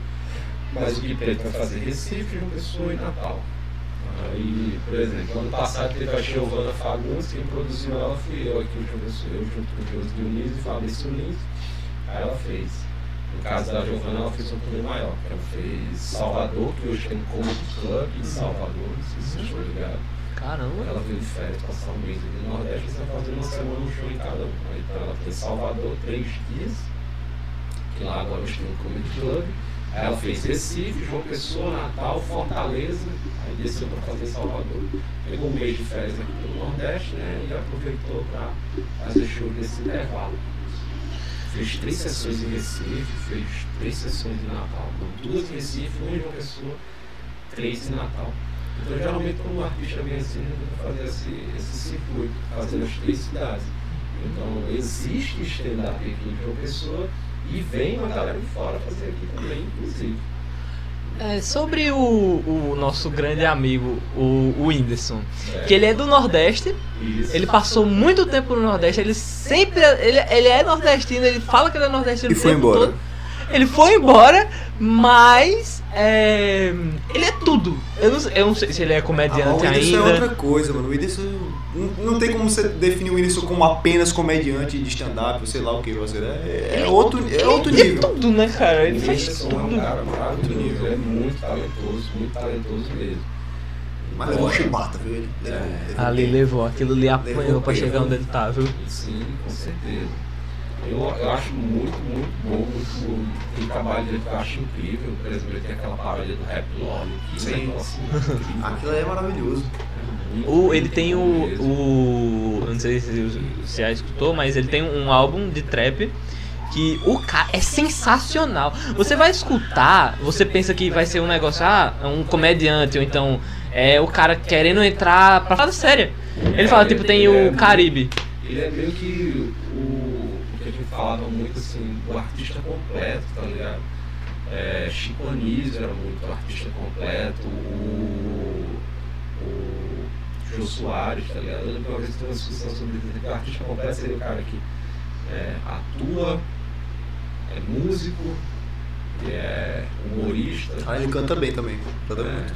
Mas o Gui Preto vai fazer Recife, João Pessoa e Natal. Aí, por exemplo, ano passado teve a Giovana Fagundes, quem produziu ela fui eu aqui, o João Pessoa, eu junto com o José Dionísio e Fabrício Lins. Aí ela fez. No caso da Giovana, ela fez um turnê maior. Ela fez Salvador, que hoje tem um Comedy Club em Salvador, não sei se vocês estão ligados. Caramba. Ela veio de férias passar um mês aqui no Nordeste, você vai fazer uma semana um show em cada um. Aí, Então ela fez Salvador três dias, que lá agora hoje tem um Comedy Club. Aí ela fez Recife, João Pessoa, Natal, Fortaleza, aí desceu para fazer Salvador. Pegou um mês de férias aqui pelo Nordeste, né? E aproveitou para fazer show nesse intervalo. Fez três sessões em Recife, fez três sessões em Natal. Não, duas em Recife, uma em João Pessoa, três em Natal. Então, geralmente, quando um artista vem assim, ele tenta fazer esse, esse circuito, fazendo as três cidades. Então, existe stand-up aqui em João Pessoa e vem uma galera de fora fazer aqui também, inclusive. É, sobre o, o nosso grande amigo, o, o Whindersson, É, que ele é do Nordeste, isso. ele passou muito tempo no Nordeste, ele sempre, ele, ele é nordestino, ele fala que ele é nordestino E o foi tempo embora. todo. Ele foi embora, mas é, ele é tudo. Eu não, eu não sei se ele é Ah, o comediante Whindersson é ainda. outra coisa, mano. O Whindersson. Não, tem como você definir o Whindersson como apenas comediante de stand-up, ou sei lá o que. Você, é, é outro, é outro Ele é nível. tudo, né, cara? Ele O faz Whindersson é um tudo. cara maravilhoso, é muito talentoso, muito talentoso mesmo. Mas levou chibata, viu? Ele levou, É. levou Ali levou, aquilo ali apanhou Levou pra chegar onde ele tá, viu? Sim, com certeza. Eu, eu acho muito, muito bom, muito bom. Tem trabalho dele que eu acho incrível. Por exemplo, ele tem aquela paródia do Rap que Sim. é incrível. Aquilo é maravilhoso. O, ele tem o, o. Não sei se você já escutou, mas ele tem um álbum de trap que o cara é sensacional. Você vai escutar, você pensa que vai ser um negócio, ah, um comediante, ou então é o cara querendo entrar pra falar séria. Ele fala, tipo, tem o Caribe. Ele é meio que o, o que a gente falava muito assim, o artista completo, tá ligado? É, Chico Anísio era muito artista completo, o Jô Soares, tá ligado? Eu lembro que uma vez teve uma discussão sobre isso, que o artista completo seria o cara que é, atua, é músico, e é humorista. Ah, ele canta bem também. Canta É. muito.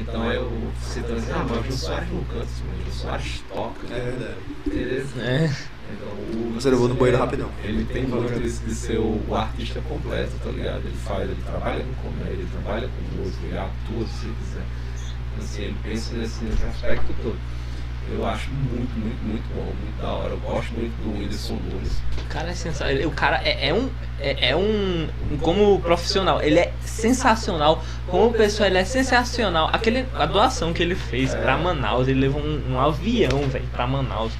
Então eu citando assim, ah, mas o Jô Soares não canta, mas o Jô Soares toca, É verdade. entendeu? É. Então, o Você levou no banheiro rapidão. Ele tem muito isso de ser o, o artista completo, tá ligado? Ele faz, ele trabalha com comédia, ele trabalha com música, ele atua se quiser. Assim, ele pensa nesse, nesse aspecto todo. Eu acho muito, muito, muito bom, muito da hora. Eu gosto muito do Whindersson Nunes. O cara é sensacional. O cara é, é um. É, é um. Como profissional, ele é sensacional. Como pessoa, ele é sensacional. Aquele, a doação que ele fez pra Manaus, ele levou um, um avião, velho, pra Manaus.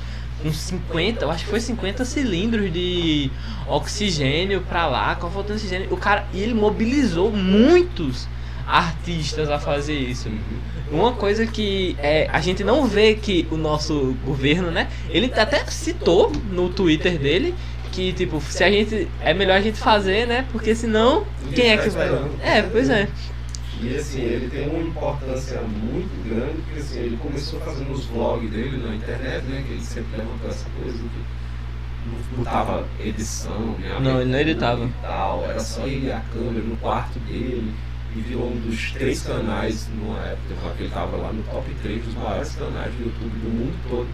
Com 50, eu acho que foi 50 cilindros de oxigênio pra lá, com a falta de oxigênio. O cara, ele mobilizou muitos artistas a fazer isso. Uma coisa que é, a gente não vê que o nosso governo, né? Ele até citou no Twitter dele que, tipo, se a gente. É melhor a gente fazer, né? Porque senão. Quem é que vai. É, pois é. E assim, ele tem uma importância muito grande, porque assim, ele começou fazendo os vlogs dele na internet, né? Que ele sempre levantou essa coisa que não botava edição, né? Não, ele não editava. E tal, era só ele e a câmera no quarto dele. E virou um dos três canais numa época que ele tava lá no top 3 dos maiores canais do YouTube do mundo todo.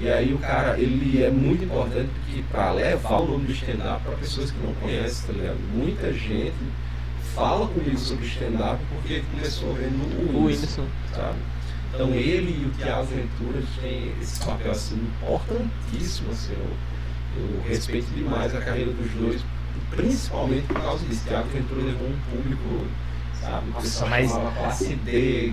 E aí o cara, ele é muito importante porque para levar o nome do stand-up para pessoas que não conhecem, tá ligado? Muita gente fala comigo sobre stand-up porque começou vendo o Whindersson, sabe? Então ele e o Thiago Ventura têm esse papel assim importantíssimo, assim, eu, eu respeito demais a carreira dos dois, principalmente por causa disso. Thiago Ventura levou um público, sabe? Pessoal mas- classe D.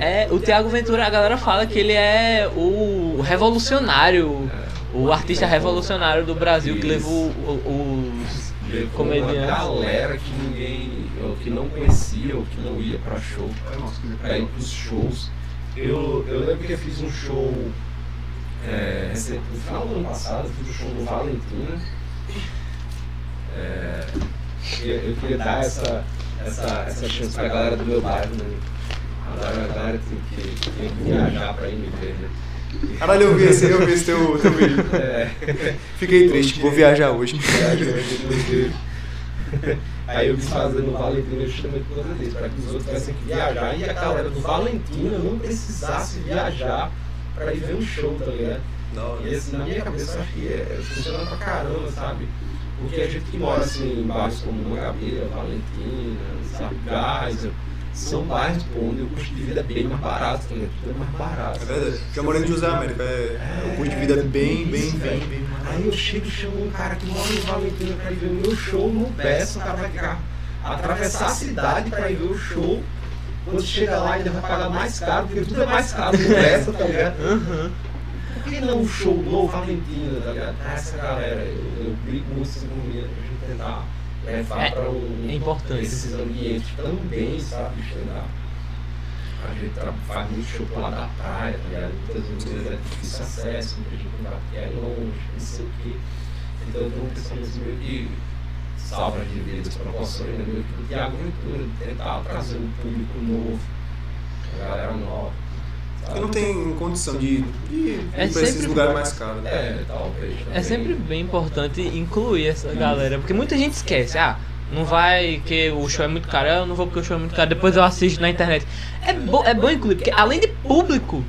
É, o Thiago Ventura, a galera fala que ele é o revolucionário, o artista revolucionário do Brasil que levou os. Levou Comediante. uma galera que ninguém, que não conhecia, ou que não ia pra show, pra ir pros shows. Eu, eu lembro que eu fiz um show é, no final do ano passado, eu fiz um show no Valentina. É, eu, eu queria dar essa, essa, essa chance pra galera do meu bairro, né? Agora a galera tem que, tem que viajar pra ir me ver, né? Caralho, eu vi esse, eu vi esse teu, teu vídeo. É. (laughs) Fiquei triste, vou viajar hoje. (laughs) Aí eu quis fazer no Valentina justamente por causa disso, para que os outros tivessem que viajar e a galera do Valentina não precisasse viajar para ir ver um show, tá ligado? E assim, na minha cabeça eu acho que é, funciona pra caramba, sabe? Porque a gente que mora assim em bairros como Mangabeira, Valentina, sabe, Geyser, são bairros pô, onde o custo de vida é bem mais barato, tá ligado? Tudo é mais barato. É verdade. Já morei no José América, é, o custo de vida é bem, bem, bem, bem mais Aí eu chego e chamo um cara que mora no Valentina pra ir ver o meu show no Bessa, o cara vai ficar atravessar a cidade pra ir ver o show. Quando chega lá, ainda vai pagar mais caro, porque tudo é mais caro no Bessa, tá ligado? Por que não um show no Valentina, tá ligado? Essa galera, eu, eu brigo muito assim comigo pra gente tentar levar É- pra um, é importante. esses ambientes também, sabe, stand-up. A gente tra- faz muito show lá da praia, tá ligado? Muitas vezes é difícil acesso, muita gente não vai é longe, não sei o quê. Então eu tô pensando assim, meio que salva de vidas, proporções, né? meio que do Thiago Ventura, tentar trazer um público novo, uma galera nova. sabe? Que não tem condição de, de ir É pra esses sempre- lugares mais caros. né? É, talvez. É também. sempre bem importante incluir essa galera, porque muita gente esquece, ah, não vai que o show é muito caro, eu não vou porque o show é muito caro, depois eu assisto na internet. É, bo é bom incluir, porque além de público,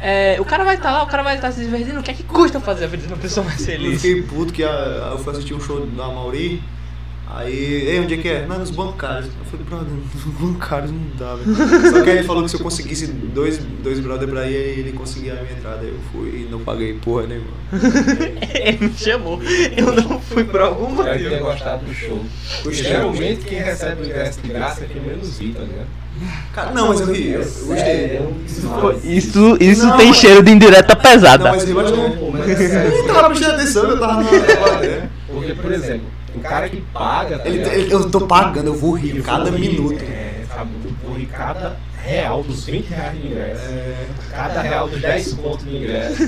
é, o cara vai estar lá, o cara vai estar se divertindo, o que é que custa fazer a vida de uma pessoa mais Eu feliz? fiquei puto que a, eu fui assistir um show da Mauri. Aí, ei, onde é que é? Não, nos bancários. Eu falei, brother, (laughs) nos bancários não dá, velho. Só que aí ele falou que se eu conseguisse dois, dois brother pra ir, ele conseguia a minha entrada. Eu fui e não paguei porra nenhuma. (laughs) Ele me chamou, eu não fui por algum que tenha motivo. gostado do show. Gostei. Geralmente quem recebe o ingresso de graça é quem menos ri, tá ligado? Cara, não, mas eu ri, eu, eu gostei. Isso, isso Não, tem mas- cheiro de indireta Não, pesada. mas eu ri Não, bastante. é. (laughs) Eu tava prestando atenção, eu tava na. né? Porque, por exemplo, o cara que paga. tá Ele, ele- eu tô pagando, eu vou rir Eu cada vou rir, minuto. É, sabe? Eu vou rir cada real dos 20 reais de ingresso. É, Cada real dos 10 pontos de ingresso.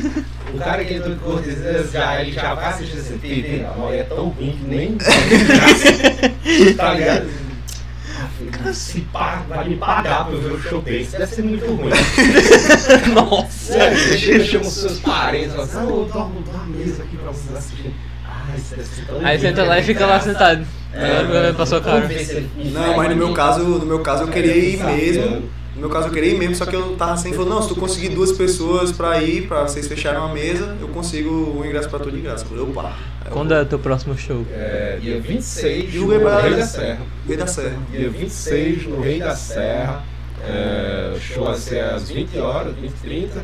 O cara que entrou de cortesia, já, ele já vai assistir esse TV, maioria é tão ruim que nem. (laughs) tá ligado? Se pá, vai me pagar pra eu ver o show desse. Deve ser muito ruim. (laughs) Nossa! É, chama os seus parentes, fala assim, ah, eu dou uma mesa aqui pra vocês assistirem. Aí lindo, senta lá e fica lá sentado. É, pra sua cara. Não, mas no meu caso, no meu caso eu queria ir mesmo. No meu caso eu queria ir mesmo, só que eu tava sem falou, não, se tu conseguir duas pessoas pra ir, pra vocês fecharem uma mesa, eu consigo o ingresso pra tu de graça. Eu falei, opa. Aí eu Quando é o teu próximo show? É, dia 26 Divulga aí no Rei da Serra. Rei da Serra. Dia 26 no Rei da Serra. É, o show vai ser às 20 horas, 20 e 30.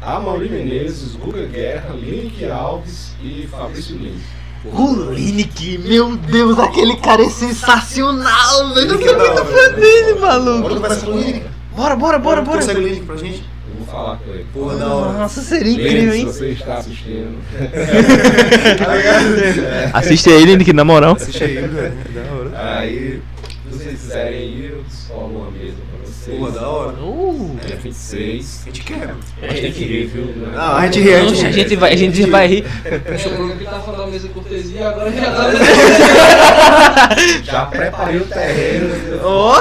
A Mauri Menezes, Guga Guerra, Linick Alves e Fabrício Lins. O Lineker, meu Deus, aquele cara é sensacional, velho. Eu Lineker sou muito fã dele, Bora maluco. conversar com o Link. Bora, bora, bora, bora. Consegue o link pra gente? Eu vou falar com ele. Porra, da hora. Nossa, seria incrível, Lins, se hein? você está assistindo. (laughs) Assiste aí, Lineker, na moral. Assiste aí, velho. Da hora. Aí, se vocês quiserem ir, eu Porra, da hora. Uh, é, 26. A gente quer. É, a gente tem que rir, viu? Não, a gente ri, a gente, a gente vai, a gente vai rir. Deixa eu que tá falando mesa cortesia, agora já dá tá (laughs) (laughs) Já preparei o terreno. Ó.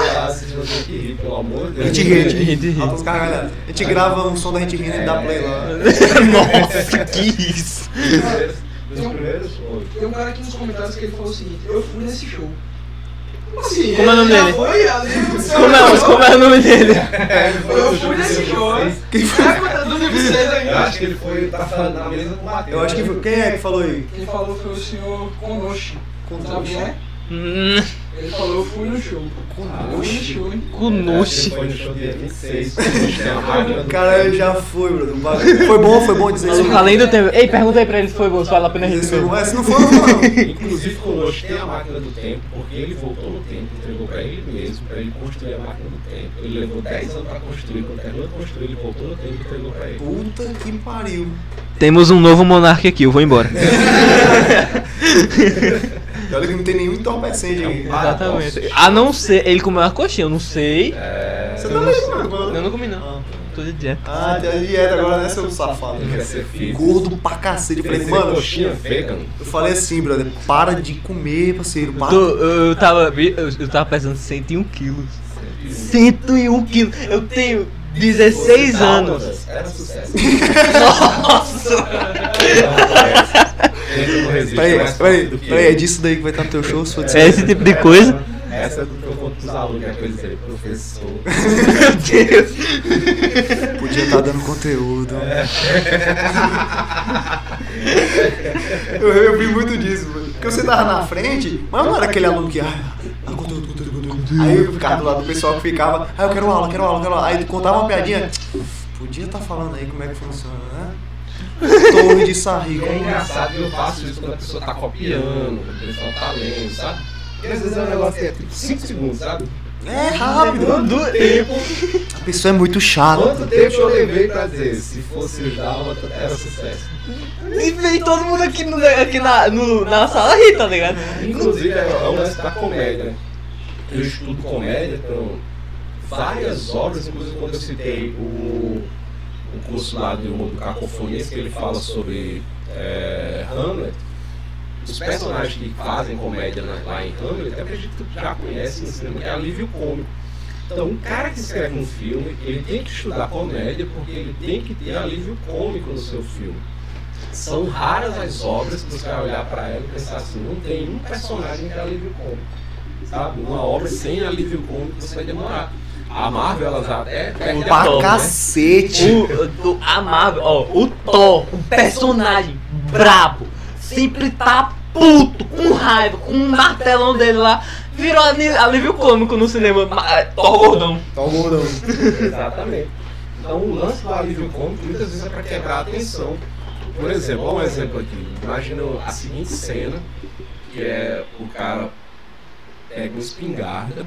Pelo amor de Deus. A gente ri, a gente ri. A gente grava um som da gente rindo e dá play lá. (laughs) Nossa, que isso. Tem um, tem um cara aqui nos comentários que ele falou o seguinte: Eu fui nesse show. Como assim? Como é o nome Ele dele? Foi ali Como é, como é o nome dele? Eu fui nesse show. Quem foi? É a conta do nível 6 Eu ainda. acho que ele foi, tá falando na mesa com o Matheus. Eu acho que foi. Quem é que falou aí? Quem falou foi o senhor Konoshi. Konoshi. É? Ele falou: Eu fui no show. Eu fui? Kunushi. Ele foi no show dia 26. Tem uma máquina do Cara, tempo. já foi, bro. O bagulho- Foi bom, foi bom dizer isso. Além do tempo. Ei, pergunta aí pra ele se foi bom, se vale a pena bom. É, se não foi, não. Inclusive conosco tem a máquina do tempo, porque ele voltou no tempo, entregou pra ele mesmo, pra ele construir a máquina do tempo. Ele levou 10 anos pra construir, quando terminou de construir, ele voltou no tempo e entregou pra ele. Puta que pariu. Temos um novo monarca aqui, eu vou embora. (laughs) Olha que não tem nenhum entorpecente aqui. Exatamente. A não ser, ele comeu uma coxinha, eu não sei. É, Você tá lendo, mano? Eu não comi não. Tô de dieta. Ah, tem a dieta agora, né, seu safado? Ele quer ser fit. Gordo pra cacete. Eu Ele falei, mano, coxinha vegan. eu falei assim, brother, para de comer, parceiro. Para. Tô- eu, eu tava, eu, eu tava pesando 101 quilos. 101 quilos. Eu tenho 16 anos. Era sucesso. (laughs) Nossa! Peraí, peraí, peraí, é eu. disso daí que vai estar no teu show, se for disso. É esse tipo de coisa. Essa é do que eu conto pros alunos, que é coisa dele, professor. Meu Deus. Podia estar dando conteúdo. eu, eu vi muito disso, mano. Porque você tava na frente, mas não era aquele aluno que. Ah, conteúdo, conteúdo, conteúdo. Aí eu ficava do lado do pessoal que ficava. Ah, eu quero aula, quero aula, quero aula. Aí contava uma piadinha. Podia estar falando aí como é que funciona, né? Torre de é engraçado que eu faço isso quando a pessoa tá copiando, quando a pessoa tá lendo, sabe? E às vezes é um negócio que é tipo 5 segundos, sabe? É rápido. Quanto tempo, A pessoa é muito chata. quanto tempo eu levei pra dizer, se fosse o Dálmata, era sucesso. E vem todo mundo aqui, no, aqui na, no- na sala rir, tá ligado? Inclusive é é um lance da comédia. Eu estudo comédia, então várias obras, inclusive quando eu citei o, o curso lá do, do Cacofonias, que ele fala sobre é, Hamlet, os personagens que fazem comédia na- lá em Hamlet, eu acredito que já conhece no cinema, que é alívio cômico. Então, um cara que escreve um filme, ele tem que estudar comédia porque ele tem que ter alívio cômico no seu filme. São raras as obras que você vai olhar pra ela e pensar assim, não tem um personagem que é alívio cômico. Sabe? Uma obra sem alívio cômico você vai demorar. A Marvel, ela já até a Pra né? cacete. O, o amável, ó, o Thor, o personagem brabo, sempre tá puto, com raiva, com um martelão dele lá, virou alívio cômico no cinema. Ma- Thor gordão. O gordão. (laughs) Exatamente. Então o lance do alívio cômico muitas vezes é para quebrar a tensão. Por exemplo, olha um exemplo aqui. Imagina a seguinte cena, que é o cara pega uma espingarda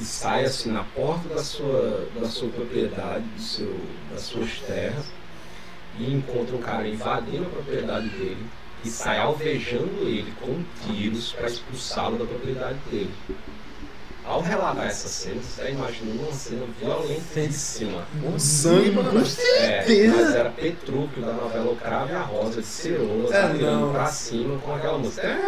e sai assim na porta da sua, da sua propriedade, do seu, das suas terras, e encontra um cara invadindo a propriedade dele e sai alvejando ele com tiros para expulsá-lo da propriedade dele. ao relatar essa cena, você tá imaginando uma cena violentíssima. Com sangue, mano. É, mas era Petrúquio da novela O Cravo e a Rosa de Cerolas, É, atirando não. pra cima com aquela música. (laughs)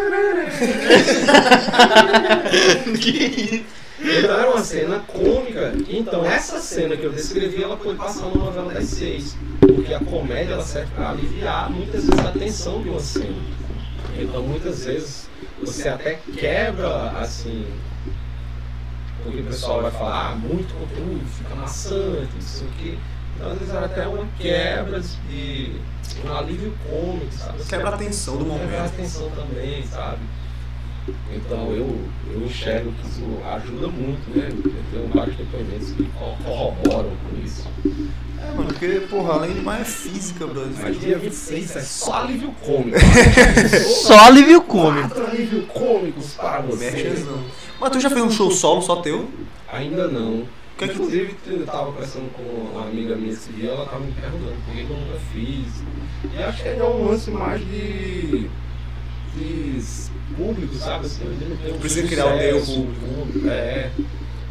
(laughs) Então era uma cena cômica. Então essa cena que eu descrevi, ela foi passar numa novela das seis. Porque a comédia ela serve para aliviar muitas vezes a tensão de uma cena. Então muitas vezes você até quebra assim. Porque o pessoal vai falar, ah, muito conteúdo, fica maçante, não sei o quê. Então às vezes era até uma quebra de um alívio cômico, sabe? Quebra a tensão do Quebra a momento. tensão também, sabe? Então eu, eu enxergo que isso ajuda muito, né? Eu tenho vários depoimentos que co- corroboram com isso. É, mano, porque, porra, além de mais é física, brother. Mas dia 26 é só alívio cômico. (laughs) Só alívio cômico. Quatro alívio cômicos para você. Mexezão. Mas tu já fez um show solo só teu? Ainda não. Que que- Inclusive, eu tava conversando com uma amiga minha esse dia, ela tava me perguntando por que que eu nunca fiz. E acho que é um lance mais de. De público, sabe? Assim, não tenho Precisa criar o teu sucesso, público. É,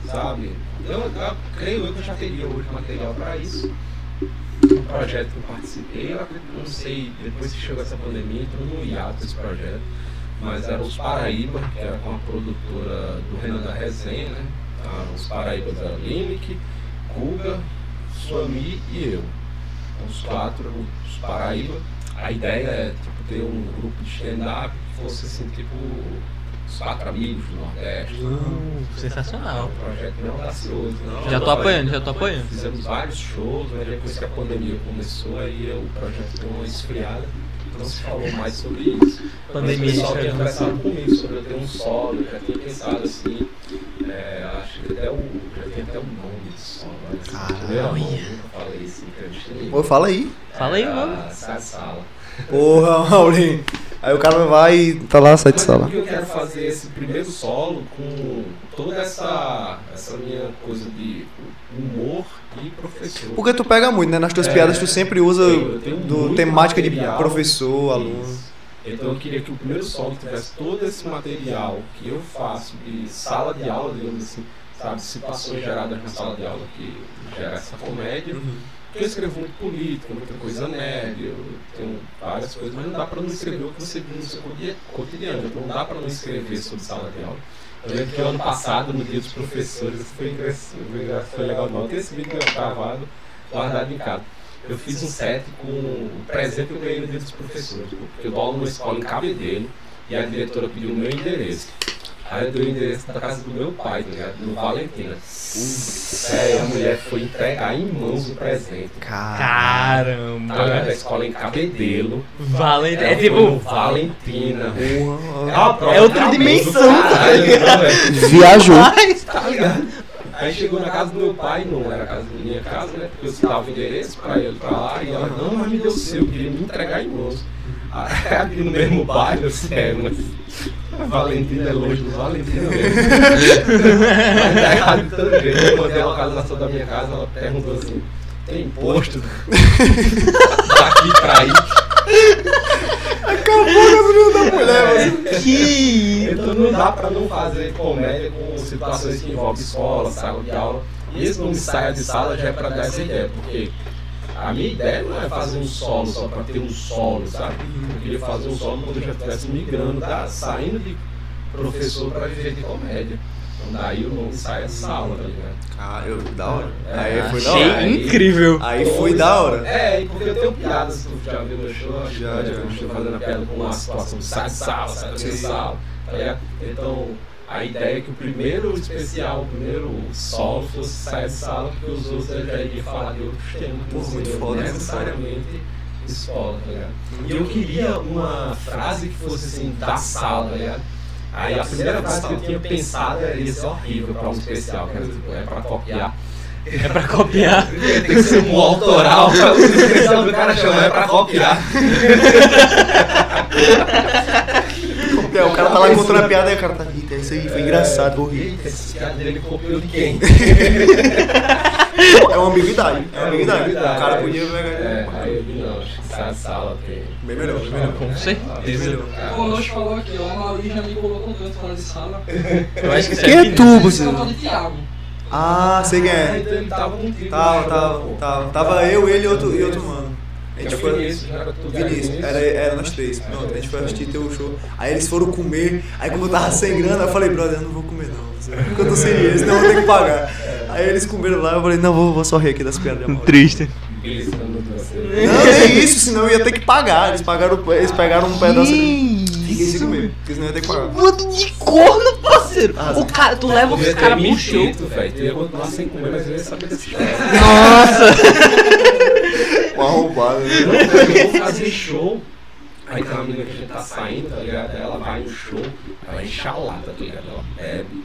sabe? Eu, eu creio eu que eu já teria hoje material para isso. Um projeto que eu participei, eu não sei, depois que chegou essa pandemia, entrou no hiato esse projeto. Mas era os Paraíba, que era com a produtora do Renan da Resenha, né? Ah, os Paraíbas era Limic, Guga, Suami e eu. Então, Os quatro, os Paraíba. A ideia é tipo, ter um grupo de stand-up que fosse assim, tipo, os quatro amigos do Nordeste. É um Sensacional. projeto bem audacioso. Não, Já tô apoiando, já tô apoiando. Fizemos vários shows, mas depois que a pandemia começou, aí o projeto deu uma esfriada. Não se falou mais sobre isso. Pandemia, Mas o pessoal tinha é- conversado comigo sobre eu ter um solo, eu já tinha pensado assim. é, acho que até o. Já tem até o nome do solo. assim, Caralho. nunca falei isso nenhuma. Pô, fala aí. Fala aí, É, mano. a Sai de sala. Porra, (laughs) Maurinho. Aí o cara vai e tá lá, sai de sala. porque eu quero fazer esse primeiro solo com toda essa, essa minha coisa de humor e professor. Porque tu pega muito, né? Nas tuas É, piadas tu sempre usa Eu- eu tenho do temática de professor, aluno. Isso. Então eu queria que o primeiro solo tivesse todo esse material que eu faço de sala de aula, digamos assim, sabe? Situações geradas na sala de aula que gera essa comédia. Porque eu escrevo muito política, muita coisa nerd, eu tenho várias coisas, mas não dá pra não escrever o que você viu no seu cotidia- cotidiano. Então não dá pra não escrever sobre sala de aula. Eu lembro que ano passado, no dia dos professores, foi, foi legal demais. Tem esse vídeo gravado, guardado em casa. Eu fiz um set com o presente que eu ganhei no dia dos professores. Porque eu dou aula numa escola em Cabedelo e a diretora pediu o meu endereço. Aí eu dei o endereço da casa do meu pai, tá ligado? No Valentina. Sério, a mulher foi entregar em mãos o presente. Cara. Tá ligado? Caramba. Da escola em Cabedelo. Valente. Ela É tipo. Valentina. Porra. É, É outra dimensão, tá caralho, né? Viajou. (laughs) Tá ligado? Aí chegou na casa do meu pai, não era a casa da minha casa, né? Porque eu citava o endereço pra ele pra lá e ela, não, mas me deu o seu, queria me entregar em mãos. Aqui (laughs) no mesmo bairro, sério, mas. Valentina é longe do Valentina mesmo. mas tá errado de todo jeito. Eu mandei a localização da minha casa, ela perguntou assim: tem imposto? Daqui pra aí. Acabou a gasolina da mulher, mas... Que. Então não dá pra não fazer comédia com situações que envolvem escola, sala de aula. E esse nome saia de sala já é pra dar essa ideia, porque a minha ideia não é fazer um solo só pra ter um solo, sabe? Eu queria fazer um solo quando eu já estivesse migrando, da, saindo de professor pra viver de comédia. Então daí o nome sai de sala, tá ligado? Cara, eu, da hora. É, Aí foi da Achei hora. Aí- incrível. Aí foi da hora. É, e porque eu tenho piadas, tu já viu meu show, Já, já. eu estou fazendo a piada com uma situação de sai de sala, sai da sala, tá ligado? Então, a ideia é que o primeiro especial, o primeiro solo fosse sai de sala, porque os outros já iria falar de outros temas, Pô, muito foda, necessariamente escola, tá ligado? E eu queria uma frase que fosse assim, da sala, tá ligado? Aí a primeira frase que eu tinha pensado era ia ser horrível pra um especial, que era tipo, é pra copiar. É pra copiar. (laughs) Tem que ser um autoral pra (laughs) o especial do cara chamar é pra copiar. (laughs) É, o cara tá lá contando a piada e o cara tá... Eita, isso aí foi engraçado, vou rir. Eita, esse piada dele copiou de quem? É uma ambiguidade. É uma ambiguidade. O cara podia pegar... É, aí eu vi, não, acho que essa sala tem. Bem melhor, bem melhor. Com Bem certeza. melhor. O Noite falou aqui, ó, a Mauri já me colocou canto fora de sala. (laughs) Eu acho que isso Quem é Vinícius. tu, Esse você? Thiago. Ah, sei quem é. então ele tava né, tava, tava. Tava eu, ele outro, e outro mano. A gente foi. Vinícius, era tu, Vinícius, era, era nós três. Pronto, a gente foi assistir teu show. Aí eles foram comer. Aí como eu tava sem grana, eu falei, brother, eu não vou comer não. Porque eu tô sem dinheiro, senão eu vou ter que pagar. Aí eles comeram lá, eu falei, não, vou, vou só rir aqui das piadas. Triste. Não, nem isso, senão eu ia ter que pagar. Eles pagaram, eles pegaram um pedaço. Fiquei sem comer, porque senão eu ia ter que pagar. Bando de corno, parceiro. O cara, tu leva os caras pro show. Tu ia continuar sem comer, mas eu ia saber desse cara. Nossa. (laughs) Uma roubada. né? Eu vou fazer show. Aí tem uma menina que a gente tá saindo, tá ligado? Ela vai no show, ela enche a lata, tá ligado? Ela bebe.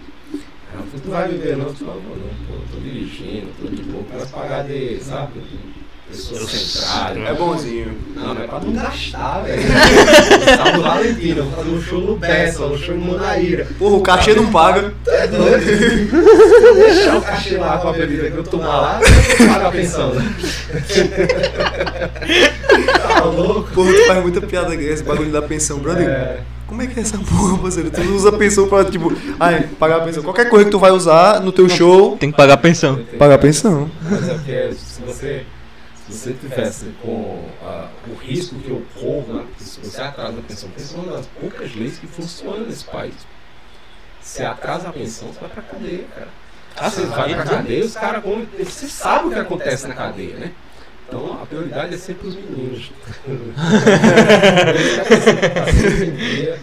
Ela falou, tu vai beber não? Eu falei, não, pô, tô dirigindo, tô de boa, quero pagar de, sabe? Pessoa centrada. É bonzinho. Não, mas é pra não gastar, velho. (laughs) Sábado Valentina, eu vou fazer um show no Bessa, um show em Manaíra. Porra, o cachê não paga. É doido? (laughs) Se eu deixar o cachê lá com a bebida que eu tomar lá, eu a pensão, né? (laughs) Tá louco? Porra, tu faz muita piada esse bagulho da pensão, brother. É. Como é que é essa porra, parceiro? Tu não usa pensão pra, tipo, ai, pagar a pensão. Qualquer coisa que tu vai usar no teu show, Tem que pagar a pensão. pagar a pensão. Mas é porque se você, se você tivesse com ah, o risco que eu né? se você atrasa a pensão, pensão é uma das poucas leis que funcionam nesse país. Se atrasa a pensão, você vai pra cadeia, cara. Ah, você vai pra cadeia, os caras comem. Você sabe o que acontece na cadeia, né? Então a prioridade é sempre os meninos. (laughs)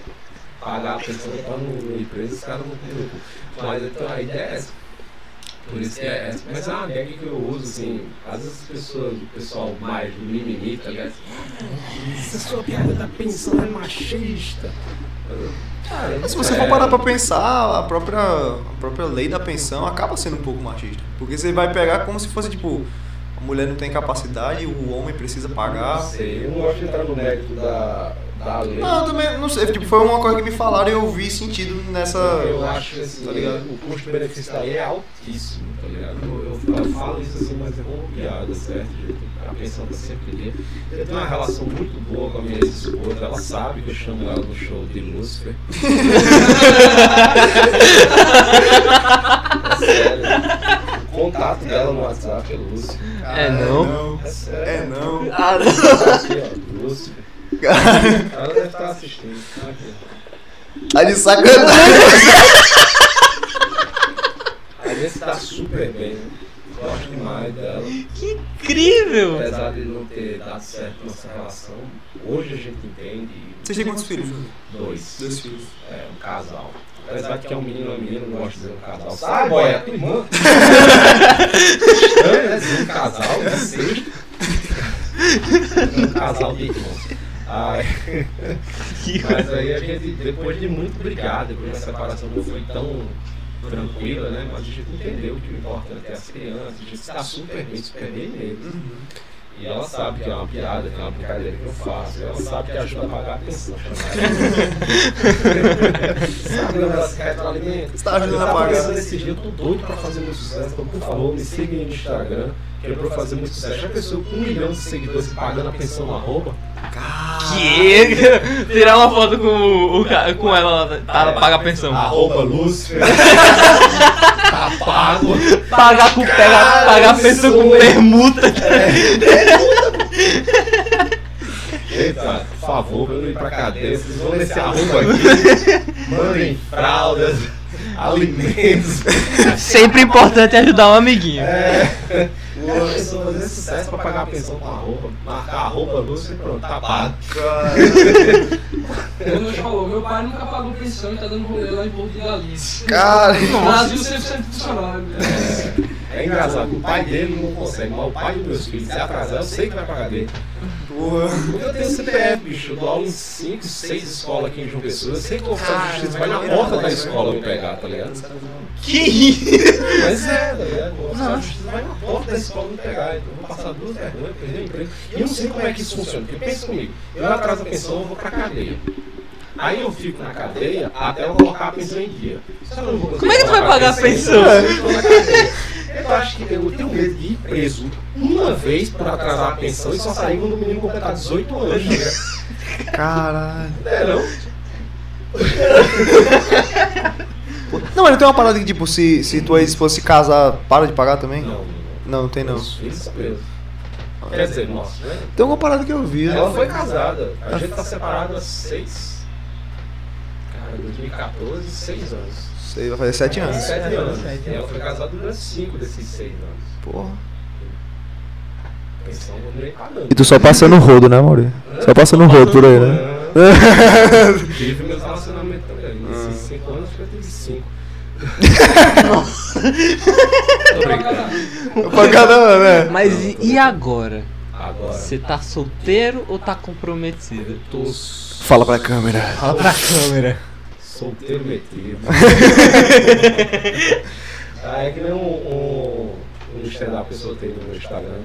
Pagar a pensão pra no empresa, os caras não preocupam. Mas então a ideia é essa. Por isso que é essa. Mas é uma gag que eu uso, assim, às vezes as pessoas, o pessoal mais mimimi, tá ligado? Essa sua piada da pensão é machista. Cara, Mas se você for parar pra pensar, a própria, a própria lei da pensão acaba sendo um pouco machista. Porque você vai pegar como se fosse, tipo, a mulher não tem capacidade, o homem precisa pagar. Não sei, eu não gosto de entrar no mérito da, da lei. Não, eu também não sei. Tipo, foi uma coisa que me falaram e eu vi sentido nessa. Eu acho que assim, Tá ligado? o custo-benefício da lei é altíssimo, tá ligado? Eu, eu- falo isso assim, mas é como piada, certo? A pensão tá sempre ali. Eu tenho uma relação muito boa com a minha ex-esposa, ela sabe que eu chamo ela no show de Lúcifer. (laughs) É sério. O contato dela no WhatsApp é Lúcifer. É não. É sério. É não. Ah, não. Aqui, ó, Lúcifer. Ela deve estar assistindo. Tá aqui. Tá de sacanagem. A gente tá super bem. Gosto demais dela. Incrível. Apesar de não ter dado certo nossa relação, hoje a gente entende. Vocês têm quantos filhos? Dois. Dois filhos. É, um casal. Apesar de que é um menino e uma menina, não gosto de dizer um casal. Sai, boy, é tua irmã. Estranho, né? Um casal de sexto. Um casal de irmãos. Ai, mas aí a gente, depois de muito brigar, depois da separação não foi tão tranquila, né? Mas a gente entendeu que o importante é as crianças, a gente está super bem, super bem mesmo. E ela sabe que é uma piada, que é uma brincadeira que eu faço. Ela sabe que ajuda a pagar a pensão. sabe ela se retroalimenta? Você tá ajudando a tava pagar. esse dia, eu tô doido pra fazer muito sucesso, então por favor, me siga aí no Instagram, que é pra eu fazer muito sucesso. Já pensou com um milhão de seguidores pagando a pensão no arroba? Que? (laughs) Tirar uma foto com, o, o com ela lá, tá, paga a pensão. Arroba Lúcifer. (laughs) tá pago. Pagar com pega, pagar a pensão com permuta. Eita, por favor, pra eu não ir pra cadeia, vocês vão nesse arroba aqui, mandem fraldas, alimentos. Sempre importante ajudar um amiguinho. É. A pessoa fazer sucesso pra pagar a pensão com a roupa, marcar a roupa Lúcia e pronto, tá pago. (laughs) Nunes falou, meu pai nunca pagou pensão e tá dando rolê lá em Porto de Galinhas. Cara. Brasil 100% funcionário. (laughs) É engraçado, o pai dele não consegue, mas o pai dos meus filhos, se atrasar, eu sei que vai pagar dele. Porra. Porque eu tenho CPF, bicho, eu dou aula em 5, 6 escolas aqui em João Pessoa, eu sei que o oficial de justiça vai na porta da escola me pegar, tá ligado? Que isso? Mas é, tá ligado? O oficial de justiça vai na porta da escola me pegar, então eu vou passar duas vergonhas, perder o emprego. E eu não sei como é que isso funciona, porque pensa comigo, eu atraso a pensão, eu vou pra cadeia. Aí eu fico na cadeia até eu colocar a pensão em dia. Eu Como é que tu vai pagar a pensão? Eu acho que eu tenho medo de ir preso uma vez por atrasar a pensão e só sair quando o menino completar 18 anos. né? (laughs) Caralho. É, não? (laughs) Não, mas não tem uma parada que, tipo, se, se tua ex-esposa se casar, para de pagar também? Não. Não, não tem não. Os filhos presos. Quer dizer, nossa, né? Tem alguma parada que eu vi. né? Ela foi casada. A gente tá separado há seis. Cara, 2014, seis anos. Sei, vai fazer sete anos. Sete anos. E ela foi casada durante cinco desses seis anos. Porra. Pensão eu. E tu só passando o rodo, né, Maurício? Só passando o rodo por aí, né? (laughs) Tive meus relacionamentos também. Nesses cinco anos eu tive cinco. Tô brincando. Pra cada um, né? Mas e, e agora? Agora, Você tá solteiro ou tá comprometido? tô Fala pra câmera. Fala pra câmera. Solteiro metido. (laughs) ah, é que nem um, um, um stand-up que eu soltei no meu Instagram,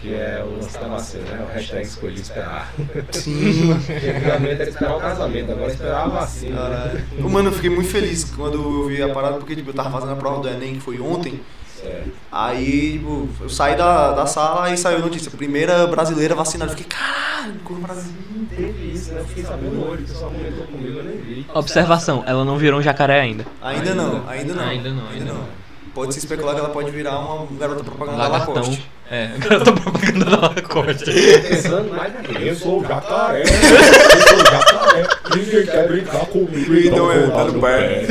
que é o lance da vacina, né? O hashtag escolhi esperar. Sim. Antigamente era esperar o casamento, agora é esperar a vacina. né? Mano, eu fiquei muito feliz quando eu vi a parada, porque tipo, eu tava fazendo a prova do Enem, que foi ontem. Certo. Aí, tipo, eu saí da, da sala e saiu a notícia. Primeira brasileira vacinada. Eu fiquei, caralho, como Brasil. Teve isso, né? Eu fiquei sabendo hoje, o pessoal comentou comigo, eu nem vi. Observação, ela não virou um jacaré ainda. Ainda não, ainda não. Ainda não, ainda não. Pode se especular que ela pode virar uma garota propaganda da Lagartão. Lacoste. É, (laughs) garota propaganda da Lacoste. Pensando mais. Eu sou o jacaré. Eu sou o jacaré. Ninguém quer brincar comigo. Então é, tá no pé.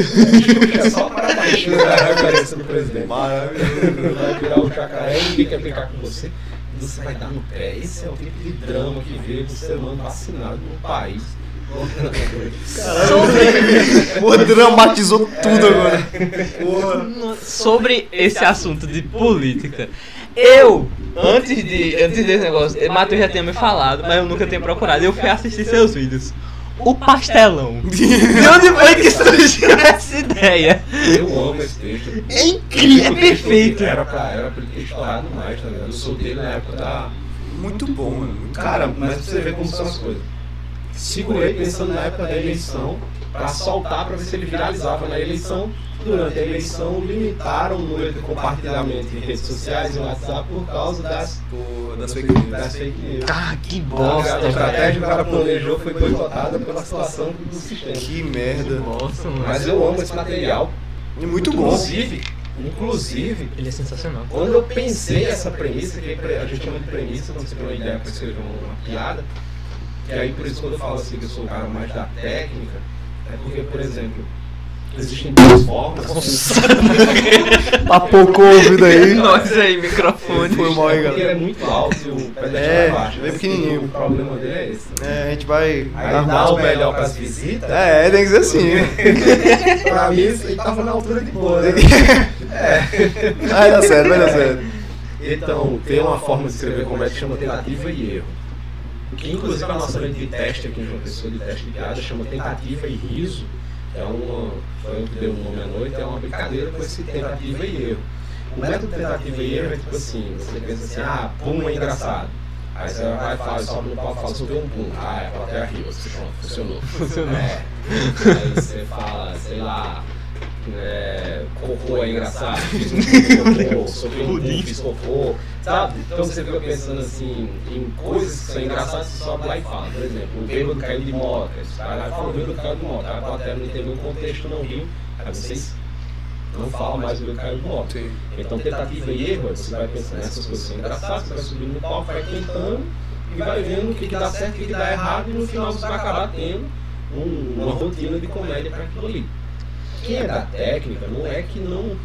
É só para baixinho da referência do presidente. Maravilhoso. Vai virar o jacaré e ninguém quer brincar com você. E você vai dar no pé. Esse é o tipo de drama que veio do ser humano vacinado no país. Pô, dramatizou tudo agora. Porra. Sobre esse assunto de política, eu, antes de antes desse negócio, Matheus já tinha me falado, mas eu nunca tinha procurado. Eu fui assistir seus vídeos. O pastelão. (laughs) De onde foi que surgiu (laughs) essa ideia? Eu amo esse texto. É incrível, é perfeito. Era pra, era pra ele ter estourado mais, tá ligado? Eu soltei na época da. Muito bom, mano. Cara, mas pra você ver como são as coisas. Segurei pensando na época da eleição pra soltar pra ver se ele viralizava na eleição. Durante a eleição, limitaram o número de compartilhamento em redes sociais e WhatsApp por causa das, das fake news. das fake news. Ah, que A bosta, estratégia que o cara planejou foi boicotada pela situação do sistema. Que merda. Nossa, mano. Mas eu amo esse material. E muito bom. Inclusive, inclusive, Ele é sensacional. quando eu pensei essa premissa, que a gente chama de premissa quando você tem uma ideia para escrever uma piada, e aí por isso quando eu falo assim que eu sou o cara mais da técnica, é porque, por exemplo, existem duas formas. Papocou o ouvido aí. Nossa (laughs) aí, microfone. Foi mal aí, Porque ele é galera. muito alto e o pé da É, é, baixo. bem pequenininho. O problema dele é esse. É, a gente vai Aí arrumar dá o melhor para as visitas. É, tem que ser assim. (laughs) pra mim, isso aí tava na altura de boa, né? (laughs) Vai dar certo, vai dar certo. Então, tem uma forma de escrever comédia que chama tentativa e erro. Que inclusive a nossa lente de teste aqui em João Pessoa de teste de piada chama tentativa e riso. É uma. Foi eu que deu o nome à noite, é uma brincadeira com esse tentativa e erro. O método tentativa e erro é tipo assim, você pensa assim, ah, pum é engraçado. Aí você vai, faz, sobe no palco e fala, soltei um pum. Ah, é a plateia riu. Você, pronto, funcionou. Funcionou. É. Aí você fala, sei lá, é, cocô é engraçado, (laughs) fiz um cocô, um pum, fiz cocô, sabe? Então você fica pensando assim, em coisas que são engraçadas, você sobe lá e fala. Por exemplo, o bêbado caiu de moto, você vai lá fala, o bêbado caiu de moto. A plateia não entendeu o contexto, não riu, aí vocês não falam mais o bêbado caiu de moto. Sim. Então, tentativa e erro, você vai pensando nessas coisas são engraçadas, você vai subindo no palco, vai tentando e vai vendo o que, que dá certo, o que, que dá errado, e no final você vai acabar tendo um- uma rotina de comédia para aquilo ali. Quem é da técnica não é que não,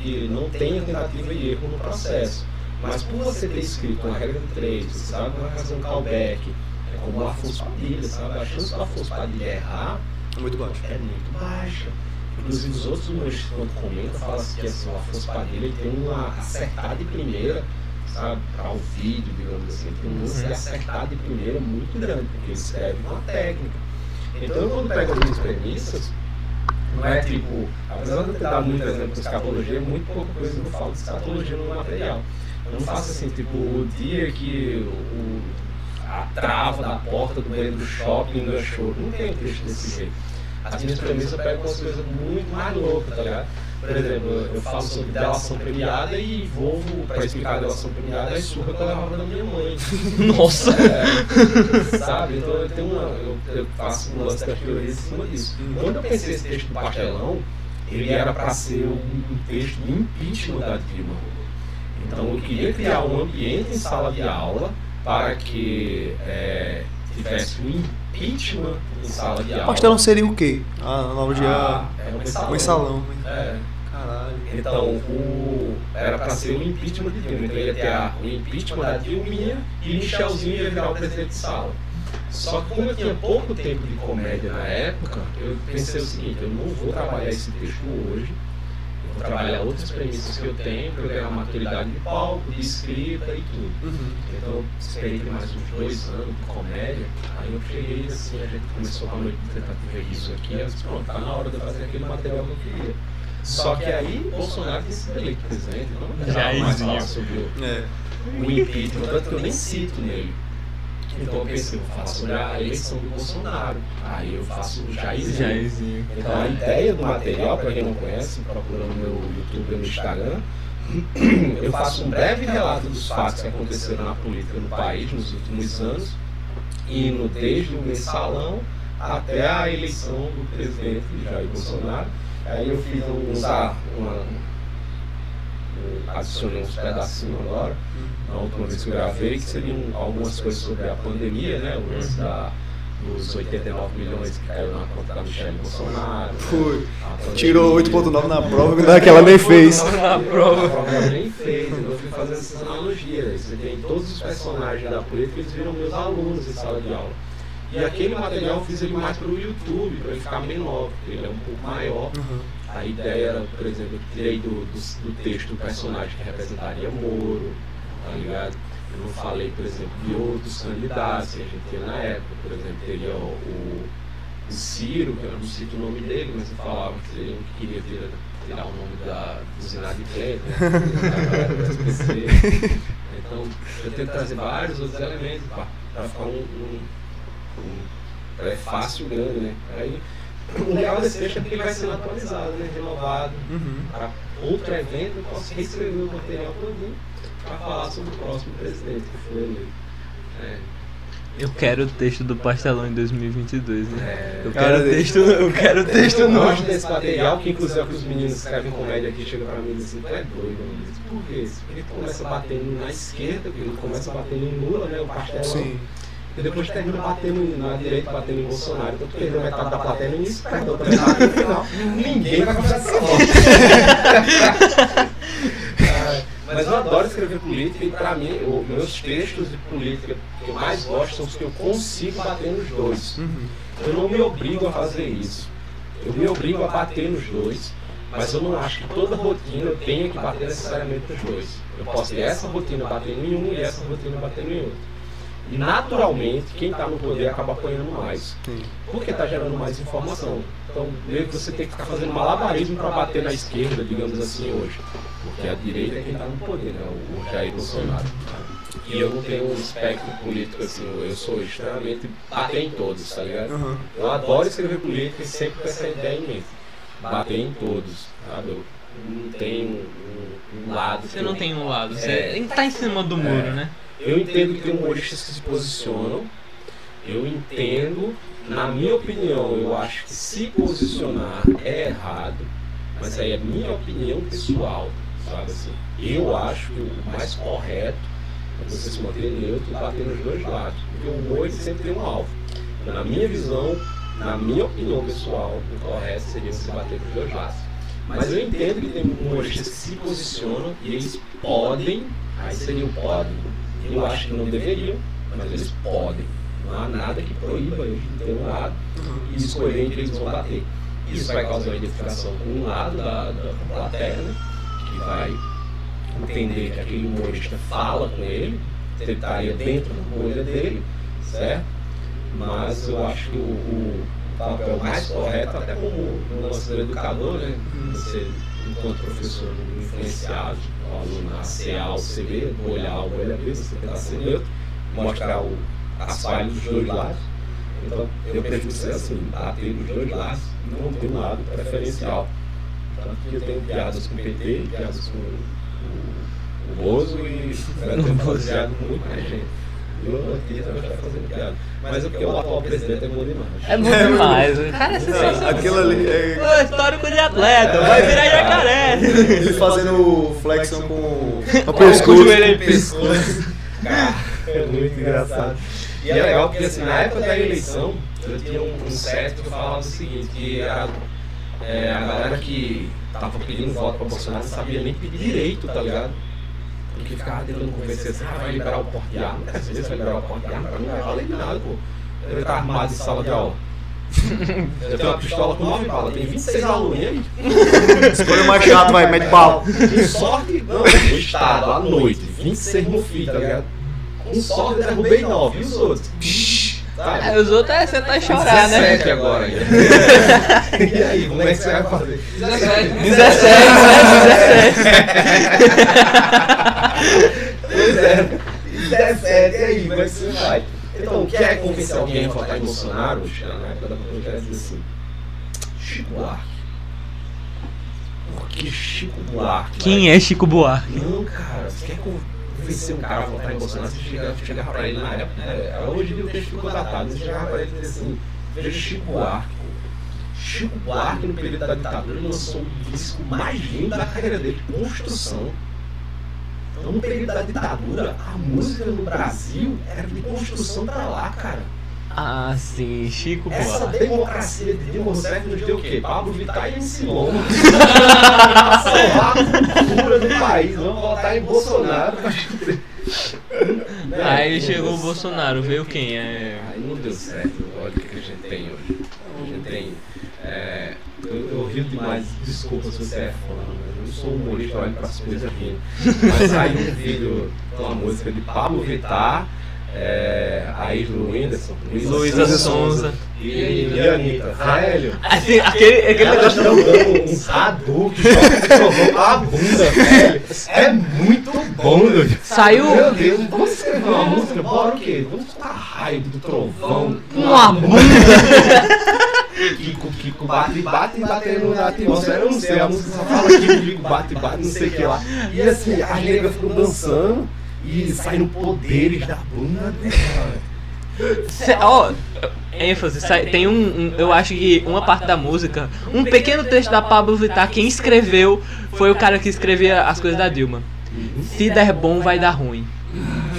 que não tenha tentativa e erro no processo, mas por você ter escrito uma regra de três, você sabe que vai fazer um callback, é como o Afonso Padilha, sabe? A chance do Afonso Padilha errar Muito baixo. é muito baixa. Inclusive os outros humoristas quando comentam falam assim, que assim, o Afonso Padilha tem uma acertar de primeira, sabe, para o vídeo, digamos assim, tem um lance de acertar de primeira muito grande, porque ele escreve com a técnica. Então eu quando pego as minhas premissas, não é tipo, apesar de eu ter dado muito exemplo de escatologia, muito pouca coisa eu falo de escatologia no material. Eu não faço assim, tipo, o dia que o, a trava da porta do banheiro do shopping enganchou. Não tem um texto desse jeito. as minhas premissas pegam umas coisas muito mais loucas, tá ligado? Por exemplo, eu falo sobre delação premiada e envolvo, pra explicar a delação premiada, a surra que eu levava da minha mãe. (laughs) Nossa! É, sabe? Então eu tenho uma. Eu, eu faço um lance das teorias em cima disso. Quando eu pensei esse texto do pastelão, ele era para ser um, um texto de impeachment da Dilma. Então eu queria criar um ambiente em sala de aula para que é, tivesse um impeachment em sala de aula. Pastelão seria o quê? A analogia. Ah, é um mensalão. É. Caralho. Então, o, era para ser o impeachment de Dilma. Então ia ter a, o impeachment da Dilminha e Michelzinho ia virar o presidente de sala. Só que como eu tinha pouco tempo de comédia na época, eu pensei o seguinte, eu não vou trabalhar esse texto hoje, trabalhar outras premissas que eu tenho para eu ganhar maturidade de palco, de escrita e tudo. Uhum. Então eu esperei mais uns dois anos de comédia, aí eu cheguei assim, a gente começou com a noite de tentativa isso aqui, eu disse, pronto, tá na hora de eu fazer aquele material que eu queria. Só que aí Bolsonaro tem sido eleito presidente, não dá mais Jairzinho. falar sobre o, É. o impeachment, tanto que eu nem cito nele. Então eu pensei, eu faço a eleição do Bolsonaro. Aí eu faço o Jairzinho. Jairzinho. Então a ideia do material, para quem não conhece, procura no meu YouTube e no Instagram, eu faço um breve relato dos fatos que aconteceram na política no país nos últimos anos, indo desde o mensalão até a eleição do presidente Jair Bolsonaro. Aí eu fiz um, usar uma, um- adicionei uns pedacinhos agora, na última vez que eu gravei, que seriam algumas coisas sobre a pandemia, né? O lance da, dos 89 milhões que caiu na conta da Michelle Bolsonaro. né? Foi. Pandemia. Tirou 8.9 na prova, daquela nem fez. (laughs) Na prova. ela nem fez, eu fui fazendo essas analogias. né? Você tem todos os personagens da política, eles viram meus alunos em sala de aula. E aquele material eu fiz ele mais para o YouTube, para ele ficar menor, porque ele é um pouco maior. A ideia era, por exemplo, eu tirei do, do, do texto o personagem que representaria Moro, tá ligado? Eu não falei, por exemplo, de outros candidatos que a gente tinha na época, por exemplo, teria o, o, o Ciro, que eu não cito o nome dele, mas eu falava que seria um que queria tirar, tirar o nome da, do Zinadicleto, né? Então, eu tento trazer vários outros elementos para ficar um, um, um prefácio grande, né? Aí, o legal desse texto é que ele vai sendo atualizado, né? renovado. Uhum. Para outro evento, eu posso reescrever o material todinho para falar sobre o próximo presidente que foi eleito. É, Eu quero o texto do pastelão em 2022, né? é, Eu quero dele. texto, eu quero o texto eu novo. gosto desse material, que inclusive é que os meninos escrevem comédia aqui chegam pra mim e dizem assim, tu é doido, mano. Eu disse, Por quê? Porque ele começa batendo na esquerda, porque ele começa batendo em Lula, né? O pastelão. Sim. E depois termina batendo na direita, batendo em Bolsonaro. Então tu perdeu metade da plateia no início, perdeu outra metade no final. Ninguém vai conversar essa volta. Mas eu adoro escrever política e pra mim, os meus textos de política que eu mais gosto são os que eu consigo bater nos dois. Uhum. Eu não me obrigo a fazer isso. Eu me obrigo a bater nos dois, mas eu não acho que toda rotina eu tenha que bater necessariamente nos dois. Eu posso ter essa rotina batendo em um e essa rotina batendo em outro. Naturalmente, quem está no poder acaba apanhando mais. Sim. Porque está gerando mais informação. Então, meio que você tem que ficar fazendo malabarismo para bater na esquerda, digamos assim, hoje. Porque a direita é quem está no poder, né? o Jair Bolsonaro. E eu não tenho um espectro político assim, eu sou extremamente bater em todos, tá ligado? Uhum. Eu adoro escrever política e sempre com essa ideia em mente. Bater em todos, sabe? Eu não tenho um, um lado. Você que não eu- tem um lado, você É. estar em cima do muro, né? Eu entendo que tem humoristas que se posicionam. Eu entendo, na minha opinião, eu acho que se posicionar é errado. Mas aí é minha opinião pessoal, sabe assim? Eu acho que o mais correto é você se manter neutro e bater nos dois lados. Porque o humor sempre tem um alvo. Então, na minha visão, na minha opinião pessoal, o correto seria você bater nos dois lados. Mas eu entendo que tem humoristas que se posicionam e eles podem, aí seria o podem. Eu acho que não deveriam, mas eles podem. Não há nada que proíba eles de ter um lado e escolher entre eles vão bater. Isso vai causar uma identificação com um lado da, da plateia, né? que vai entender que aquele humorista fala com ele, ele estaria dentro da bolha dele, certo? Mas eu acho que o, o papel mais correto, até como o do educador, né? Você, enquanto professor influenciado, o aluno a ser A ou ser B, olhar A ou olhar B, você tentar ser neutro, mostrar o, as falhas dos dois lados. Então, eu prefiro ser assim, bater nos dois lados, não ter um lado preferencial. Tanto que eu tenho piadas com o PT, piadas com o, o Bozo e (laughs) piada com muito mais gente. Eu aqui também estou fazendo piada. Mas é porque o atual presidente é bom demais. É bom demais. O cara é sensacional. Aquilo ali é. Ô, histórico de atleta, vai virar jacaré. Ele fazendo flexão com (laughs) o Com o pescoço. (laughs) Cara, é muito engraçado. E é legal porque assim, na época da eleição, eu tinha um, um set que eu falava o seguinte, que era é, a galera que tava pedindo voto pra Bolsonaro não sabia nem pedir direito, tá ligado? Porque ficava tentando convencer assim, ah, vai liberar o porte de arma, às vezes vai liberar o porte de arma, pra mim não vai valer de nada, pô. Ele tá armado em sala de aula. (laughs) Eu tenho uma pistola com 9 balas, tem 26 alunos aí. (laughs) Escolha o mais chato, vai, mete bala. Com sorte, não, no estado, à noite, 26 no fim, tá ligado? Com sorte, derrubei 9, e os outros? Sabe? É, os outros é sentar e chorar, né? 17 agora ainda. (laughs) e aí, como é que você vai fazer? 17. 17, né? 17. Pois é, 17, e aí, como é que você vai? Então, quer convencer alguém a votar em Bolsonaro? Na época da eu quero dizer assim, Chico Buarque. Por que Chico Buarque? Quem é Chico Buarque? Não, cara, você quer convencer um cara a votar em Bolsonaro, você chega, chega pra ele na época, né? Hoje o texto ficou datado, você chegava pra ele e dizia assim, veja Chico Buarque. Chico Buarque, no período da ditadura, lançou o disco mais lindo da carreira dele, Construção. Então, no período da ditadura, a música no Brasil era de construção pra lá, cara. Ah, sim, Chico Essa Buarque. democracia de Dilma Rousseff nos deu o quê? Pablo Vittar e MC Loma. Pra salvar a cultura do país. Vamos votar em Bolsonaro. Né? Aí chegou o Bolsonaro, veio quem? É. Aí não deu certo. Olha o que a gente tem hoje. A gente tem. é, eu, eu rio demais, desculpa se você é fã, eu não sou humorista, eu olho para as coisas rindo. Mas saiu um vídeo com uma música de Pablo Vittar, é, a Isla Whindersson, Luísa Sonza. e, e a Anitta. Velho, Assim, aquele, aquele negócio. estão dando uns Hadouken, jogando a bunda, velho. É muito bom, meu Deus. Saiu Meu Deus, vamos escrever uma música? Bora o quê? Vamos escutar raio do trovão. uma bunda. Kiko, Kiko, bate, bate, batendo na atmosfera. Eu não sei, a música só fala Kiko, Kiko, bate, bate, não sei o que lá. E assim, as negras ficam dançando e saindo poderes da bunda dela. Cê- Ó, ênfase, sai- tem um, um- Eu acho que uma parte da música, um pequeno trecho da Pablo Vittar, quem escreveu foi o cara que escrevia as coisas da Dilma. Se der bom, vai dar ruim.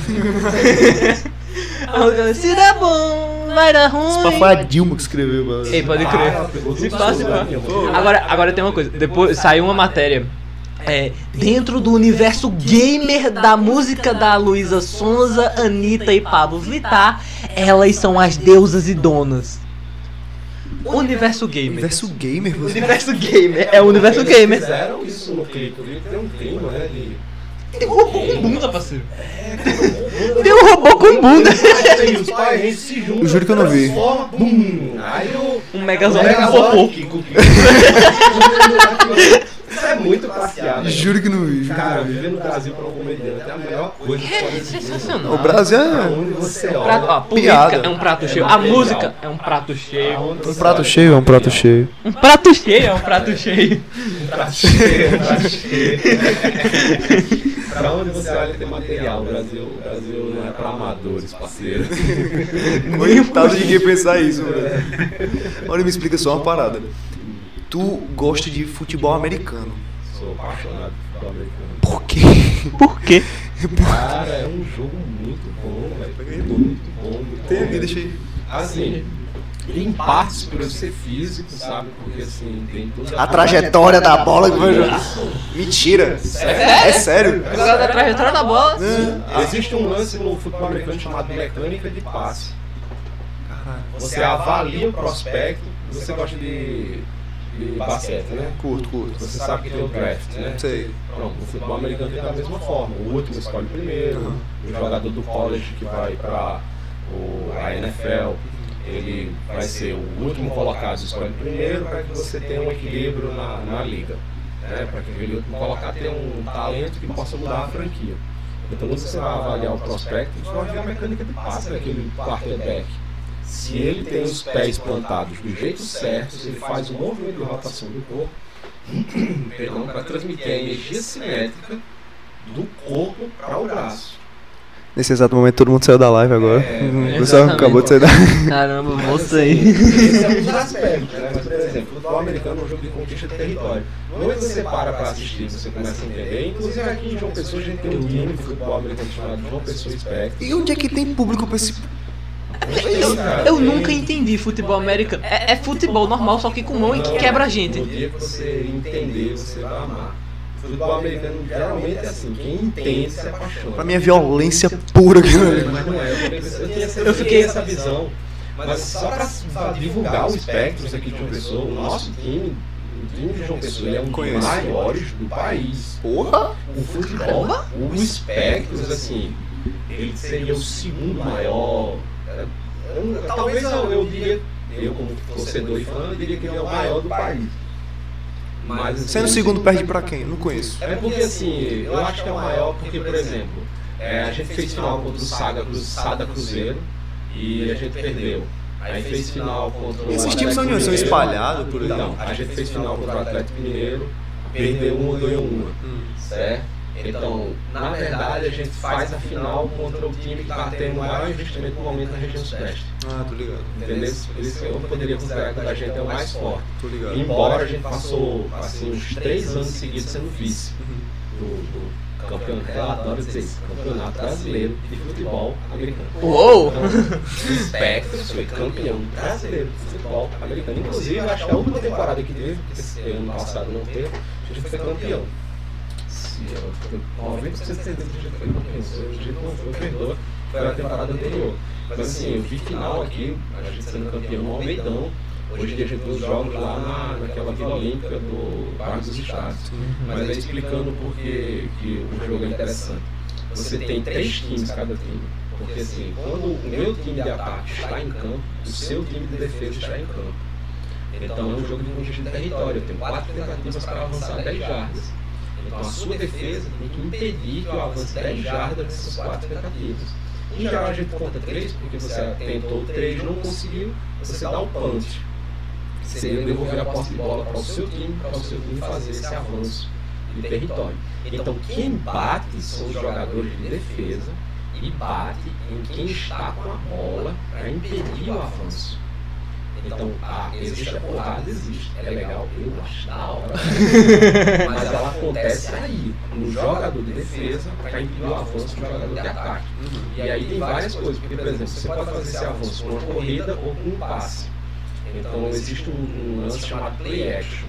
(laughs) Se der bom, vai dar ruim. Foi a Dilma que escreveu, mano. Ei, pode crer. Ah, pegou Se pá, se pá. Agora, agora tem uma coisa. Depois saiu uma matéria. É, dentro do universo gamer da música da Luísa Sonza, Anitta e Pablo Vittar, elas são as deusas e donas. Universo gamer. Universo gamer, você. Universo gamer. É o universo Eles gamer. fizeram isso no clipe. Tem um clima, né? De... Tem um robô com bunda, parceiro. Tem um robô com bunda. Os pais se juntam. Eu juro que eu não vi. bum. Aí o. Um megazord com Kiko. (laughs) Isso é muito passeado. Juro que não vi. Cara, viver no Brasil para um comediante é a melhor coisa que pode É existir. sensacional. O Brasil é Onde você Prato, olha. ó, política Piada. é um prato cheio. A música é um prato cheio. um prato cheio, é um prato cheio. Um prato cheio é um prato cheio. Um prato cheio, um prato cheio. (laughs) pra onde você olha tem material. O Brasil, o Brasil não é pra amadores, parceiro. Coitado de quem pensar isso, velho. Olha, me explica só uma parada. Tu gosta de futebol americano. Sou apaixonado por futebol americano. Por quê? Por quê? Cara, é um jogo muito bom, velho. Muito bom, muito Tem aqui, deixa aí. Assim, em partes por eu ser físico, sabe? Porque assim, tem toda A trajetória da bola que vai jogar. Mentira. É sério? Por causa da trajetória da bola. É. Existe um lance no futebol americano chamado mecânica de passe. Você avalia o prospecto, você gosta de, de basquete, né? Curto, curto. Você sabe que tem o draft, né? Sei. Pronto, o futebol americano tem da mesma forma. O último escolhe primeiro, o jogador do college que vai para a NFL, ele vai ser o último colocado escolhe primeiro para que você tenha um equilíbrio na, na liga. Né? Para que último colocado tenha um talento que possa mudar a franquia. Então quando você vai avaliar o prospecto, você vai ver a mecânica de passe daquele quarterback. Se ele tem os pés plantados do jeito certo, se ele faz o movimento de rotação do corpo, (clears throat) perdão, para transmitir a energia simétrica do corpo para o braço. Nesse exato momento todo mundo saiu da live agora. É, o pessoal acabou de sair da. (laughs) Caramba, você assim, aí. Esse é um dos aspectos, né? Mas, por exemplo, o futebol americano é um jogo de conquista de território. Que você para para assistir, você começa a entender. Inclusive aqui em João Pessoa a gente tem um time de futebol americano chamado João Pessoa Spectre. E onde é que tem público pra esse. Eu, eu nunca entendi futebol americano. É, é futebol normal, só que com mão e que quebra a No gente. dia que você entender, você vai amar. Futebol americano geralmente é assim, quem entende se apaixona. Pra mim é violência pura. Mas não é, eu, fiquei- essa visão. Mas só para divulgar o Spectros aqui de João Pessoa, o nosso time, o time de João Pessoa, ele é um dos Conheço. maiores do país. Porra! O futebol, o Spectros, assim, ele seria o segundo maior. É, eu- talvez eu, eu diria, eu como torcedor e fã, eu diria que ele é o maior do país. Mas, assim, Sendo o segundo, perde pra quem? Não conheço. é porque assim, eu acho que é o maior porque, por exemplo, é, a gente fez final contra o Saga, Sada Cruzeiro e a gente perdeu. Aí fez final contra o Esses times são onde? São espalhados por aí? Mineiro. Então, a gente fez final contra o Atlético Mineiro, perdeu uma, ganhou uma. Certo? Então, na verdade, a gente faz a final contra o time que está tendo o maior investimento no momento na região sudeste. Ah, tô ligado. Entendeu? Por isso que eu poderia considerar que da gente é o mais forte. Tô ligado. Embora a gente passou assim, uns três anos seguidos sendo vice do, do campeonato, eu adoro dizer isso, campeonato brasileiro de futebol americano. Uou! O Spectros foi campeão brasileiro de futebol americano. Inclusive, acho que a última temporada que teve, porque esse ano passado não teve, a gente foi campeão. Se eu- eu- 90% de certeza que a gente foi gente não foi, perdoa, foi a temporada anterior. Mas assim, eu vi final aqui, a gente sendo campeão no Almeidão. Hoje dia a gente vê os jogos lá na, naquela Vila Olímpica do Bairro dos Estados. Mas aí explicando por que que o jogo é interessante. Você tem três times cada time. Porque assim, quando o meu time de ataque está em campo, o seu time de defesa está em campo. Então é um jogo de conquista de território. Eu tenho quatro tentativas para avançar 10 jardas. Então a sua defesa tem que impedir que eu avance 10 jardas nessas quatro tentativas. Em geral a gente conta três, porque você tentou três, não conseguiu, você dá o punch. Que seria devolver a posse de bola para o seu time, para o seu time fazer esse avanço de território. Então quem bate são os jogadores de defesa e bate em quem está com a bola para impedir o avanço. Então, a, existe a porrada, existe. É legal, eu acho da hora. (laughs) Mas ela acontece aí, no jogador de defesa, para impedir o avanço do jogador de ataque. E aí tem várias coisas, porque, por exemplo, você pode fazer esse avanço com uma corrida ou com um passe. Então, existe um, um lance chamado play action.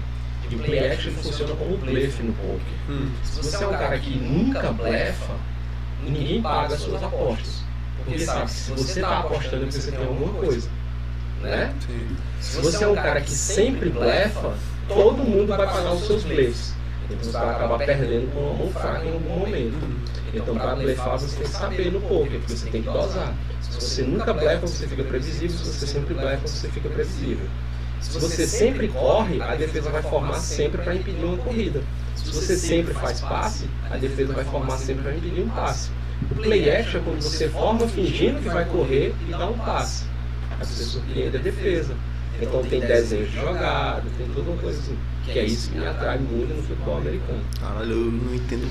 E o play action funciona como blefe no poker. Se você é um cara que nunca blefa, ninguém paga as suas apostas. Porque sabe, se você está apostando é você tem alguma coisa. Né? Se você é um cara que sempre blefa, todo mundo vai pagar os seus blefs. Então você vai acabar perdendo com uma mão fraca em algum momento. Então para blefar você tem que saber no poker, porque você tem que dosar. Se você nunca blefa, você fica previsível. Se você sempre blefa, você fica previsível. Se você sempre corre, a defesa vai formar sempre para impedir uma corrida. Se você sempre faz passe, a defesa vai formar sempre para impedir um passe. O play action é quando você forma fingindo que vai correr e dá um passe. Aí você surpreende a defesa. Então tem desenho de jogada, tem toda uma coisa assim. Que é isso que me atrai muito no futebol americano. Caralho, eu não entendo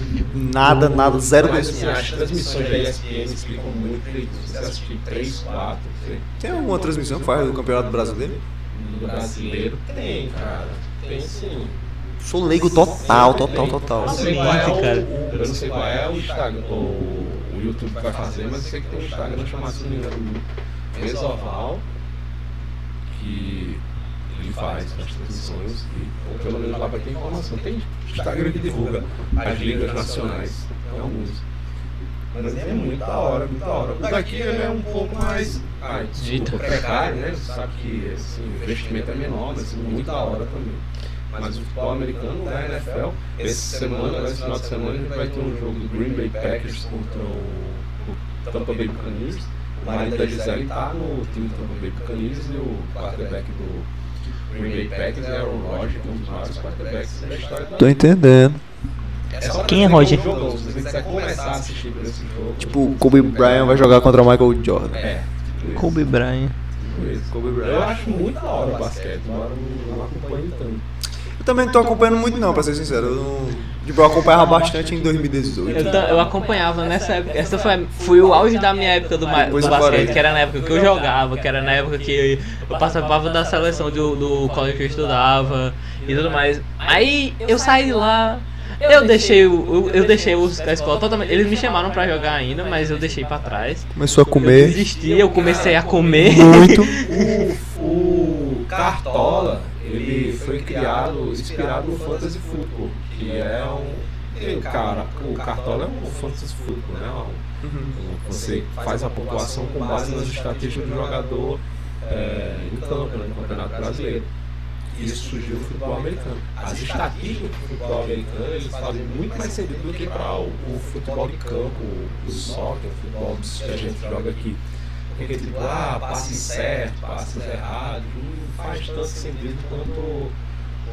nada, nada, zero Mas desse. assim, as transmissões da ESPN explicam muito você assistir 3, 4, Tem alguma transmissão que faz do Campeonato Brasileiro? do brasileiro, tem, cara. Tem sim. Sou leigo total, total, total. Eu não sei qual é o, cara. o- eu não sei qual é o Instagram, o, o YouTube que vai fazer, mas eu sei que tem um Instagram chamado, engano, Mesoval, que ele faz as transmissões e ou pelo menos lá vai ter informação. Tem Instagram que divulga as ligas nacionais, tem alguns. Mas é muito da hora, muito da hora. O daqui é um pouco mais ah, desculpa, precário, né? Você sabe que assim, o investimento é menor, mas muito da hora também. Mas o futebol americano da NFL, essa semana, esse final de semana, a gente vai ter um jogo do Green Bay Packers contra o, o Tampa Bay Buccaneers. O marido da Gisele tá no time do Tampa Bay Buccaneers e o quarterback do Green Bay Packers é o Roger, que é um dos maiores quarterbacks da história da Tô entendendo. Quem é Roger? que um jogão, Se você quiser começar a assistir por esse jogo. Tipo, o Kobe Bryant vai jogar contra o Michael Jordan. É. tipo. Kobe Bryant. isso. Kobe Bryant. Eu acho muito da hora o basquete, mas não acompanho tanto. Eu também não tô acompanhando muito não, pra ser sincero. Eu, não... tipo, eu acompanhava bastante em 2018. Eu, eu acompanhava nessa época. Essa foi, foi o auge da minha época do, do eu basquete, que era na época que eu jogava, que era na época que eu participava da seleção do, do colégio que eu estudava e tudo mais. Aí eu saí de lá. Eu deixei, o, eu, eu deixei os, a escola totalmente. Eles me chamaram pra jogar ainda, mas eu deixei pra trás. Começou a Eu comer desisti, eu comecei a comer. muito. O, (laughs) o Cartola, ele foi criado, inspirado no Fantasy Football, que é um... cara, o Cartola é um Fantasy Football, né? Um- Você faz a pontuação com base nas estatísticas do jogador é, em campo, né, no Campeonato Brasileiro. Isso surgiu no futebol americano. As estatísticas do futebol americano eles fazem muito mais sentido do que para o, o futebol de campo, o soccer, o futebol que a gente joga aqui. Porque tipo, ah, passes certo, passes errados, não faz tanto sentido quanto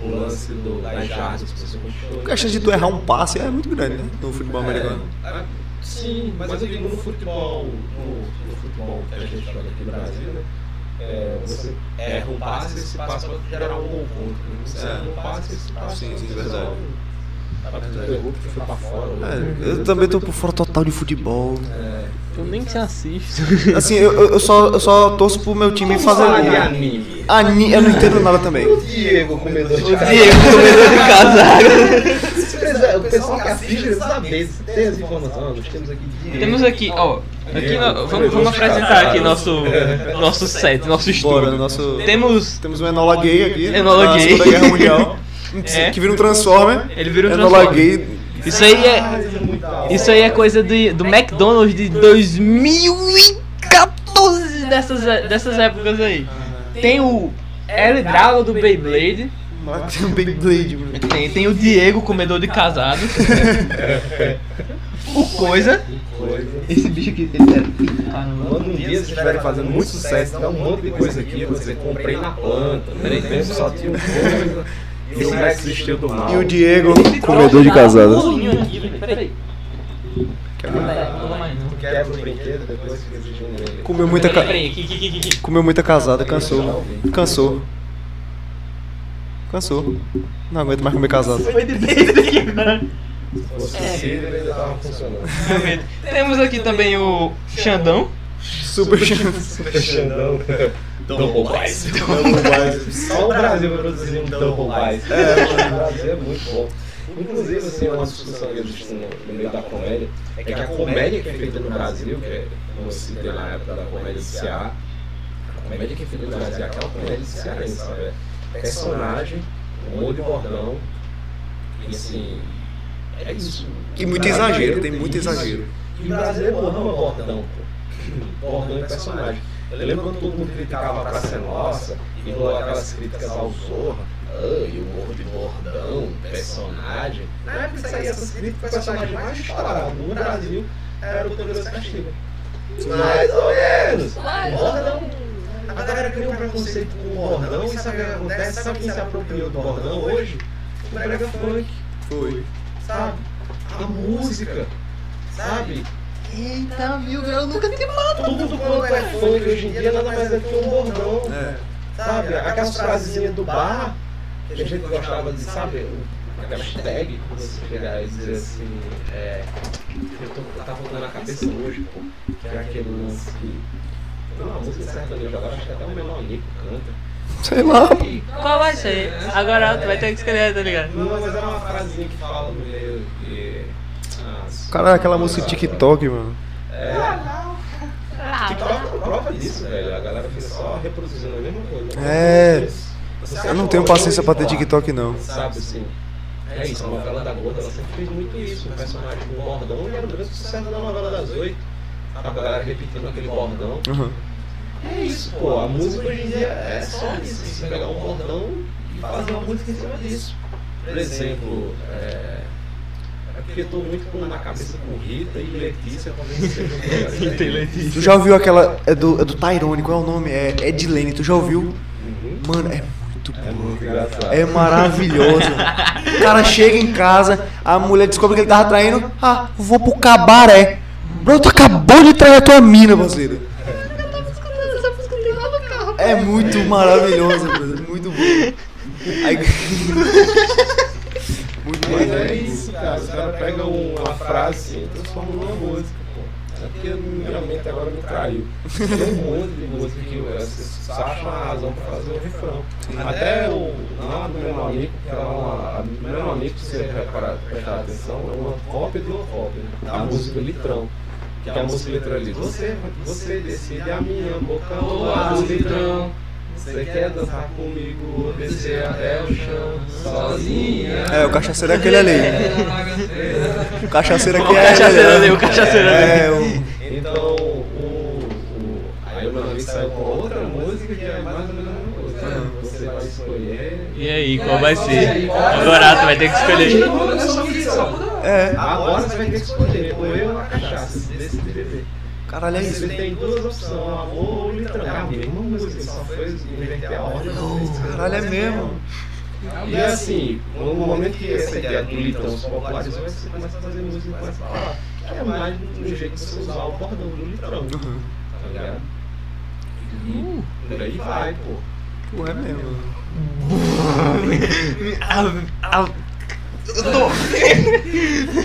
o lance do, das jardas que você conquistou. A chance de tu errar um passe é muito grande, né? No futebol americano. É, sim, mas eu digo no futebol, no, no futebol que a gente joga aqui no Brasil, né? É, você erra um passe, esse passe pode gerar um gol contra. né? Você É. erra um passe, esse passe Sim, sim, pode verdade. É, eu também tô por fora total de futebol. É. Eu nem que assisto. (laughs) Assim, eu, eu, só, eu só torço pro meu time fazer anime. Ani, eu não entendo nada também. Diego, comedor de Diego, comedor de casaco. O pessoal que assiste precisa saber. Você tem as informações? Nós temos aqui Diego. Temos aqui, ó. Aqui nó- vamos, vamos apresentar aqui nosso, nosso set, nosso Bora, estúdio. nosso. Temos. Temos um Enola Gay aqui. Enola Gay. Segunda Guerra Mundial. (laughs) É. Que vira um Transformer. Ele vira um Enola Transformer. Gay. Isso aí é. Isso aí é coisa de, do McDonald's de 2014 dessas, dessas épocas aí. Tem o L Drago do Beyblade. Tem um Beyblade, mano. Tem, tem o Diego, comedor de casados. (laughs) o Coisa. Esse bicho aqui. Ele é... Caramba. Quando um dia vocês estiverem fazendo muito sucesso, tiver um monte de coisa aqui, dizer, comprei na planta. Peraí, mesmo só tinha coisa. E o Max do mal. E o Diego, comedor de casadas. Comeu muita, ca... Comeu muita casada, cansou. Cansou. Cansou. Não aguento mais comer casada. Tava funcionando. Temos aqui também o Xandão. Super chance. Fechando. Double Wise. Double Wise. Só o Brasil produzindo um Double Wise. É, o Brasil é muito bom. Inclusive, assim, uma discussão que existe no, meio da comédia é que a comédia que é feita no Brasil, que é, como eu citei na época da comédia do Ceará, a comédia que é feita no Brasil é aquela comédia cearense, sabe? É Personagem, humor de bordão, e assim, é isso. E muito exagero, tem muito exagero. E o brasileiro ama bordão, pô. (clears throat) Bordão e personagem. Eu lembro quando todo mundo criticava a Praça Nossa e rolou aquelas críticas ao Zorra. Ah, e o humor de bordão, personagem. Na época que saía essas críticas, o personagem mais estourado no Brasil era o Poderoso Castigo. Mais ou menos. O bordão. A galera criou um preconceito com o bordão e sabe o que acontece? Sabe quem se apropriou do bordão hoje? O brega funk Foi. sabe? A música, sabe? Eita, meu, eu nunca tinha falado. Tudo quanto é funk hoje em dia nada mais é que um bordão, É. sabe? Aquelas frasezinhas do bar que a gente gostava de, sabe? Aquela hashtag, você chegar e dizer assim, é. Eu tô, tá voltando na cabeça hoje, pô, que é aquele lance que. Tem uma música sertaneja agora, acho que até o menor Nico canta. Sei lá. Qual vai ser? Agora tu vai ter que escolher, tá ligado? não, mas é uma frasezinha que fala no meio que. Ah, Cara, aquela música de TikTok, mano. É. TikTok é prova disso, velho. A galera fica só reproduzindo a mesma coisa. É. Eu não tenho paciência pra ter TikTok, não. Sabe assim? É isso, a novela da Globo, ela sempre fez muito isso. Um personagem com bordão e era o grande sucesso da novela das oito. A galera repetindo aquele bordão. Uhum. É isso, pô. A música hoje em dia é só isso. Você pegar um bordão e fazer uma música em cima disso. Por exemplo, é. Porque eu tô muito com, na cabeça com Rita e Letícia talvez Rita e Letícia. Tu já ouviu aquela. É do, é do Tyrone, qual é o nome? É Edilene, tu já ouviu? Uhum. Mano, é muito É boa. muito engraçado. É maravilhoso. O cara chega em casa, a mulher descobre que ele tava traindo. Ah, vou pro cabaré. Bro, tu acabou de trair a tua mina, parceiro. É muito maravilhoso, brother. Muito bom. Aí... (laughs) muito Mas é isso, cara. Os caras pegam uma frase e transformam numa música, pô. É porque minha mente agora me traiu. Tem um monte de música que você acha uma razão pra fazer um refrão. Até o. A do Menonico, que ela é uma. A do Menonico, se você reparar, prestar atenção, é uma cópia de uma cópia. Da música Litrão. Que é a música Litrão ali. Você, você decide a minha boca ou a do Litrão. Você quer dançar comigo ou descer até o chão sozinha? É, o cachaceiro é aquele ali. (laughs) O cachaceiro aqui O é cachaceiro ele, ali, o cachaceiro ali. É, o... Então, o, o, aí o Manoel saiu com outra música que é mais ou menos a mesma coisa. Você vai escolher. E aí, qual vai ser? Agora tu vai ter que escolher. É. Agora você vai ter que escolher, ou eu ou a cachaça, decide beber. Caralho, é isso. Você tem duas opções, amor ou litrão. É a mesma música, só foi inverter a ordem. Caralho, é mesmo. E assim, no momento que essa ideia do litrão se popularizou, você começa a fazer música com essa palavra. Que é mais do jeito de você usar o bordão do litrão. Tá ligado? E por aí vai, pô. Pô, é mesmo. (laughs) (laughs)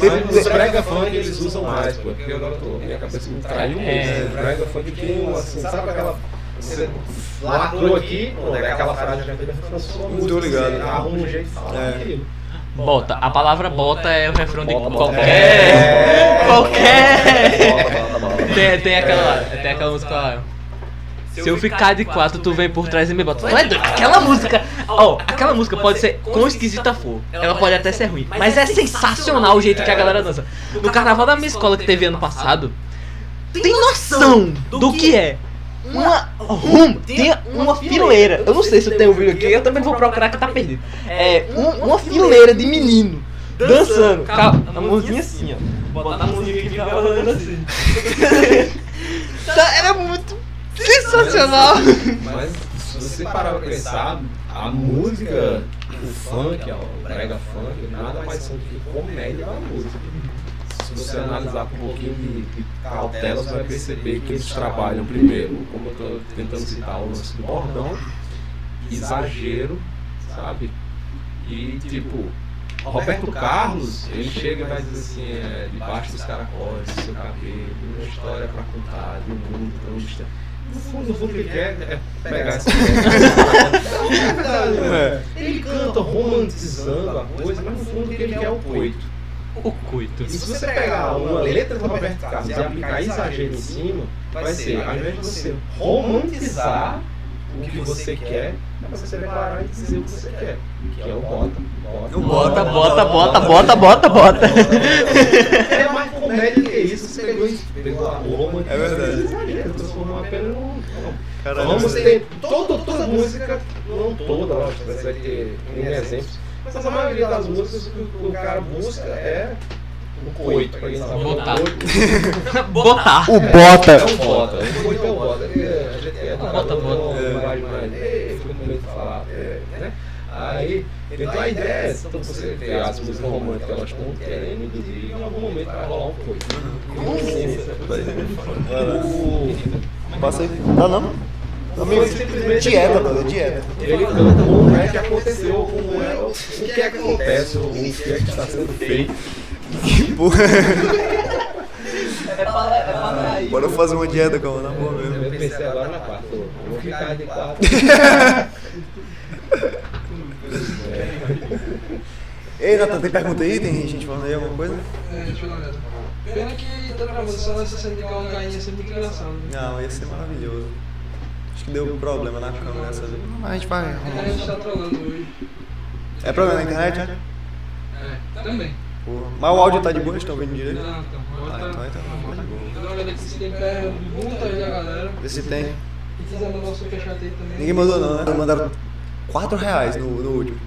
Mas os brega funk eles usam mais, pô, porque agora eu tô, minha cabeça me traiu É. mesmo. O brega funk tem um, assim, sabe aquela. Você lacrou aqui, pronto, é aquela frase já feita transforma. Tô ligado. Arruma um jeito de falar É. aquilo. Bota. A palavra bota é o refrão de qualquer. É. Qualquer. Bota, bota, bota. Tem, tem aquela, tem aquela música lá. Se eu ficar de quatro, tu vem por trás e me bota. Tu é doido? Aquela música. Ó, aquela música pode ser quão esquisita for. Ela pode até ser ruim. Mas é sensacional o jeito que a galera dança. No carnaval da minha escola que teve ano passado, tem noção do que é uma rum, tem uma fileira. Eu não sei se eu tenho vídeo aqui, eu também vou procurar que tá perdido. É um- uma fileira de menino dançando. Calma, a mãozinha assim, ó. Botar a mãozinha aqui e ficar fazendo assim. (laughs) Tá, Era muito sensacional. Mas se você parar pra pensar, a música, o funk, o brega funk, nada mais são do que comédia da música. Se você analisar com um pouquinho de, cautela, você vai perceber que eles trabalham primeiro, como eu estou tentando citar o lance do bordão, exagero, sabe? E tipo, Roberto Carlos, ele chega e vai dizer assim, é, debaixo dos caracóis, do seu cabelo, uma história pra contar, de um mundo tão distante. No fundo, no fundo, ele quer é pegar essa É né? Ele canta romantizando a coisa, mas no fundo o que ele quer é o coito. O coito. E se você pegar uma letra do Roberto Carlos e aplicar exagero em cima, vai ser, ao invés de você romantizar o que você quer, é você declarar e dizer o que você quer, que é o bota. O Bota, bota, bota, bota, bota, bota. É mais comédia que isso, você pegou isso, pegou o romantismo É verdade. e transformou apenas num... Caralho, Vamos ter toda, toda música, não toda, lógico, vai ter exemplos, mas a maioria das músicas que o cara busca é o coito, pra quem sabe. Botar. Botar. O bota. É o bota, o coito é o bota. é, gente é Bota, bota. não vai mais, é, fica com medo de falar, é, né? Aí, então a ideia é essa, então você vê as músicas românticas, elas estão querendo induzir, em algum momento vai rolar um coito. Com Passa aí. Não? Amigo, dieta, brother, dieta. Ele canta como é que aconteceu, como é, o que é que acontece, o que é que está sendo feito. Porra. Bora fazer uma dieta, calma, na boa Eu mesmo. pensei agora na quarta, eu vou ficar de quatro. (laughs) Ei, Nathan, tem pergunta aí? Tem gente falando aí alguma coisa? É, deixa eu olhada. Pena que tá gravando só essa cena de caindo ia ser muito engraçado. né? Não, ia ser maravilhoso. Acho que deu problema na câmera dessa vez. Mas a gente vai. A gente tá trolando hoje. É problema na internet, né? É, também. Porra. Mas o áudio tá de boa, eles estão vendo direito? Não, então. Ah, então, tá. então, tá de boa. Aqui se tem perguntas da galera. Vê se tem. E quiser mandar o superchat aí também. Ninguém mandou não, né? Mandaram 4 reais no, no último.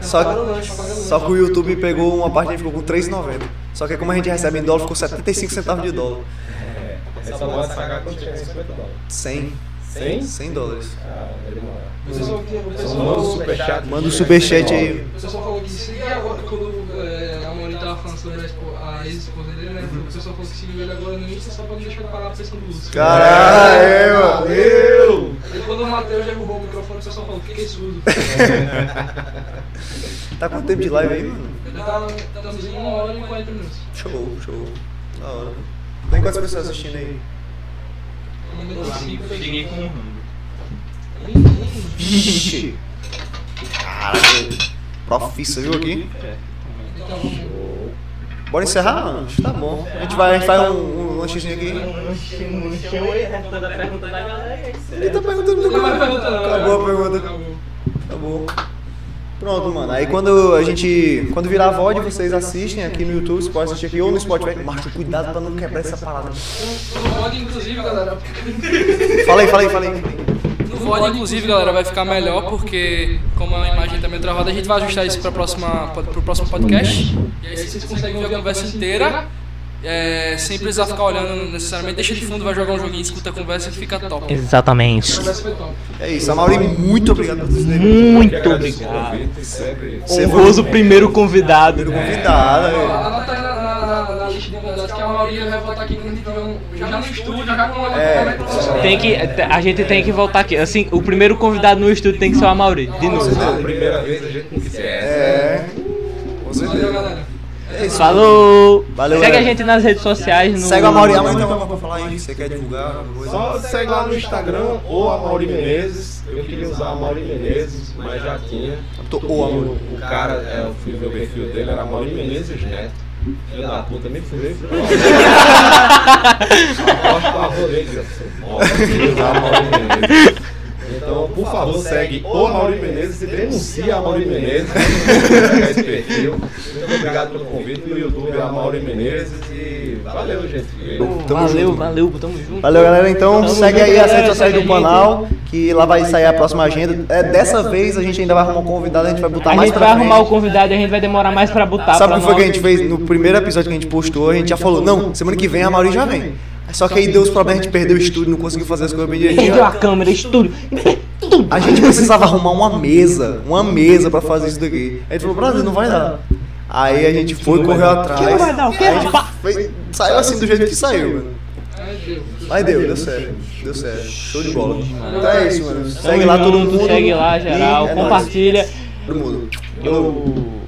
Só que, só que o YouTube pegou uma parte e ficou com 3,90. Só que como a gente recebe em dólar, ficou 75 centavos de dólar. Essa moda sagar quanto tinha 50 dólares. 100. 100? 100 dólares. Ah, demora. O Manda o superchat. Manda o superchat aí. o pessoal falou que se agora, quando é, a Maurício tava falando sobre a, espo- a ex-esposa dele, né? O pessoal falou que seguiu ele agora no Insta só pra não deixar de pagar a pressão do Lúcio. Caralho, Valeu! Ele quando o Matheus derrubou o microfone, o pessoal falou, fiquei surdo. Tá quanto tempo de live aí, mano? Tá, estamos em 1 hora e 40 minutos. Show, show. Da hora. Tem quantas pessoas assistindo aí? Cheguei com um rango. Vixe. Caralho. Profissa, viu aqui? Bora encerrar, mano? Tá bom. A gente vai, a gente faz um, um lanchezinho aqui. Pergunta da galera. Ele tá perguntando. Acabou a pergunta. Acabou. Pronto, mano. Aí quando a gente. Quando virar VOD, vocês assistem aqui no YouTube, você pode assistir aqui ou no Spotify. Macho, cuidado pra não quebrar essa parada. No VOD, inclusive, galera. Fala aí, fala aí, fala aí. No VOD, inclusive, galera, vai ficar melhor porque, como a imagem tá meio travada, a gente vai ajustar isso para próxima, pro próximo podcast. E aí vocês conseguem ouvir a conversa inteira. É, sem precisar ficar olhando necessariamente. Deixa de fundo, vai jogar um joguinho, escuta a conversa e fica top. Exatamente. Conversa foi top. É isso, a Mauri, muito obrigado por ter Muito o obrigado. Você Honroso foi primeiro convidado. primeiro convidado. Ó, velho. Anota aí na, na, na, na lista de convidados que a maioria vai voltar aqui quando tiver um, já no estúdio, já com uma É. Tem que, a gente tem que voltar aqui. Assim, o primeiro convidado no estúdio tem que ser o Amaury, de novo. A primeira vez a gente não essa. É. Com Valeu, certeza. É isso. Falou! Valeu, Segue a galera. gente nas redes sociais. No... Segue a Mauri. A Mauri tem alguma coisa pra falar aí? Você quer divulgar? Só segue lá no Instagram ou a Mauri Menezes. Eu queria usar a Mauri Menezes, mas já tinha. Tô- E ô, o, cara, é, eu fui ver o perfil dele, era Mauri Menezes Neto. Filho da puta, nem fui ver. Aposto com a avô dele. Então, por favor, segue o Mauri Menezes e denuncia a Mauri Menezes. (laughs) Esse perfil. Muito obrigado pelo convite no YouTube, a Mauri Menezes. E valeu, gente. Tamo valeu, junto. valeu, tamo junto. Valeu, galera. Então Tamo segue junto, aí as redes sociais do a gente. canal, que lá vai sair a próxima agenda. É, dessa vez a gente ainda vai arrumar um convidado, a gente vai botar A mais gente pra vai arrumar o convidado e a gente vai demorar mais pra botar. Sabe o que foi que a gente fez no primeiro episódio que a gente postou? A gente já falou, não, semana que vem a Mauri já vem. Só que aí deu os problemas, gente perdeu o estúdio, não conseguiu fazer as coisas bem Perdeu direitinho. a câmera, estúdio. Tudo. A gente precisava arrumar uma mesa, uma mesa pra fazer isso daqui. A gente falou, Brasil, não vai dar. Aí a gente foi, correu atrás. Que não vai dar, o quê? Aí saiu assim do jeito que saiu, mano. Mas deu, deu certo. Deu certo. Show de bola. Então é isso, mano. Segue lá todo mundo. Segue lá, geral. É compartilha. Todo mundo. Eu...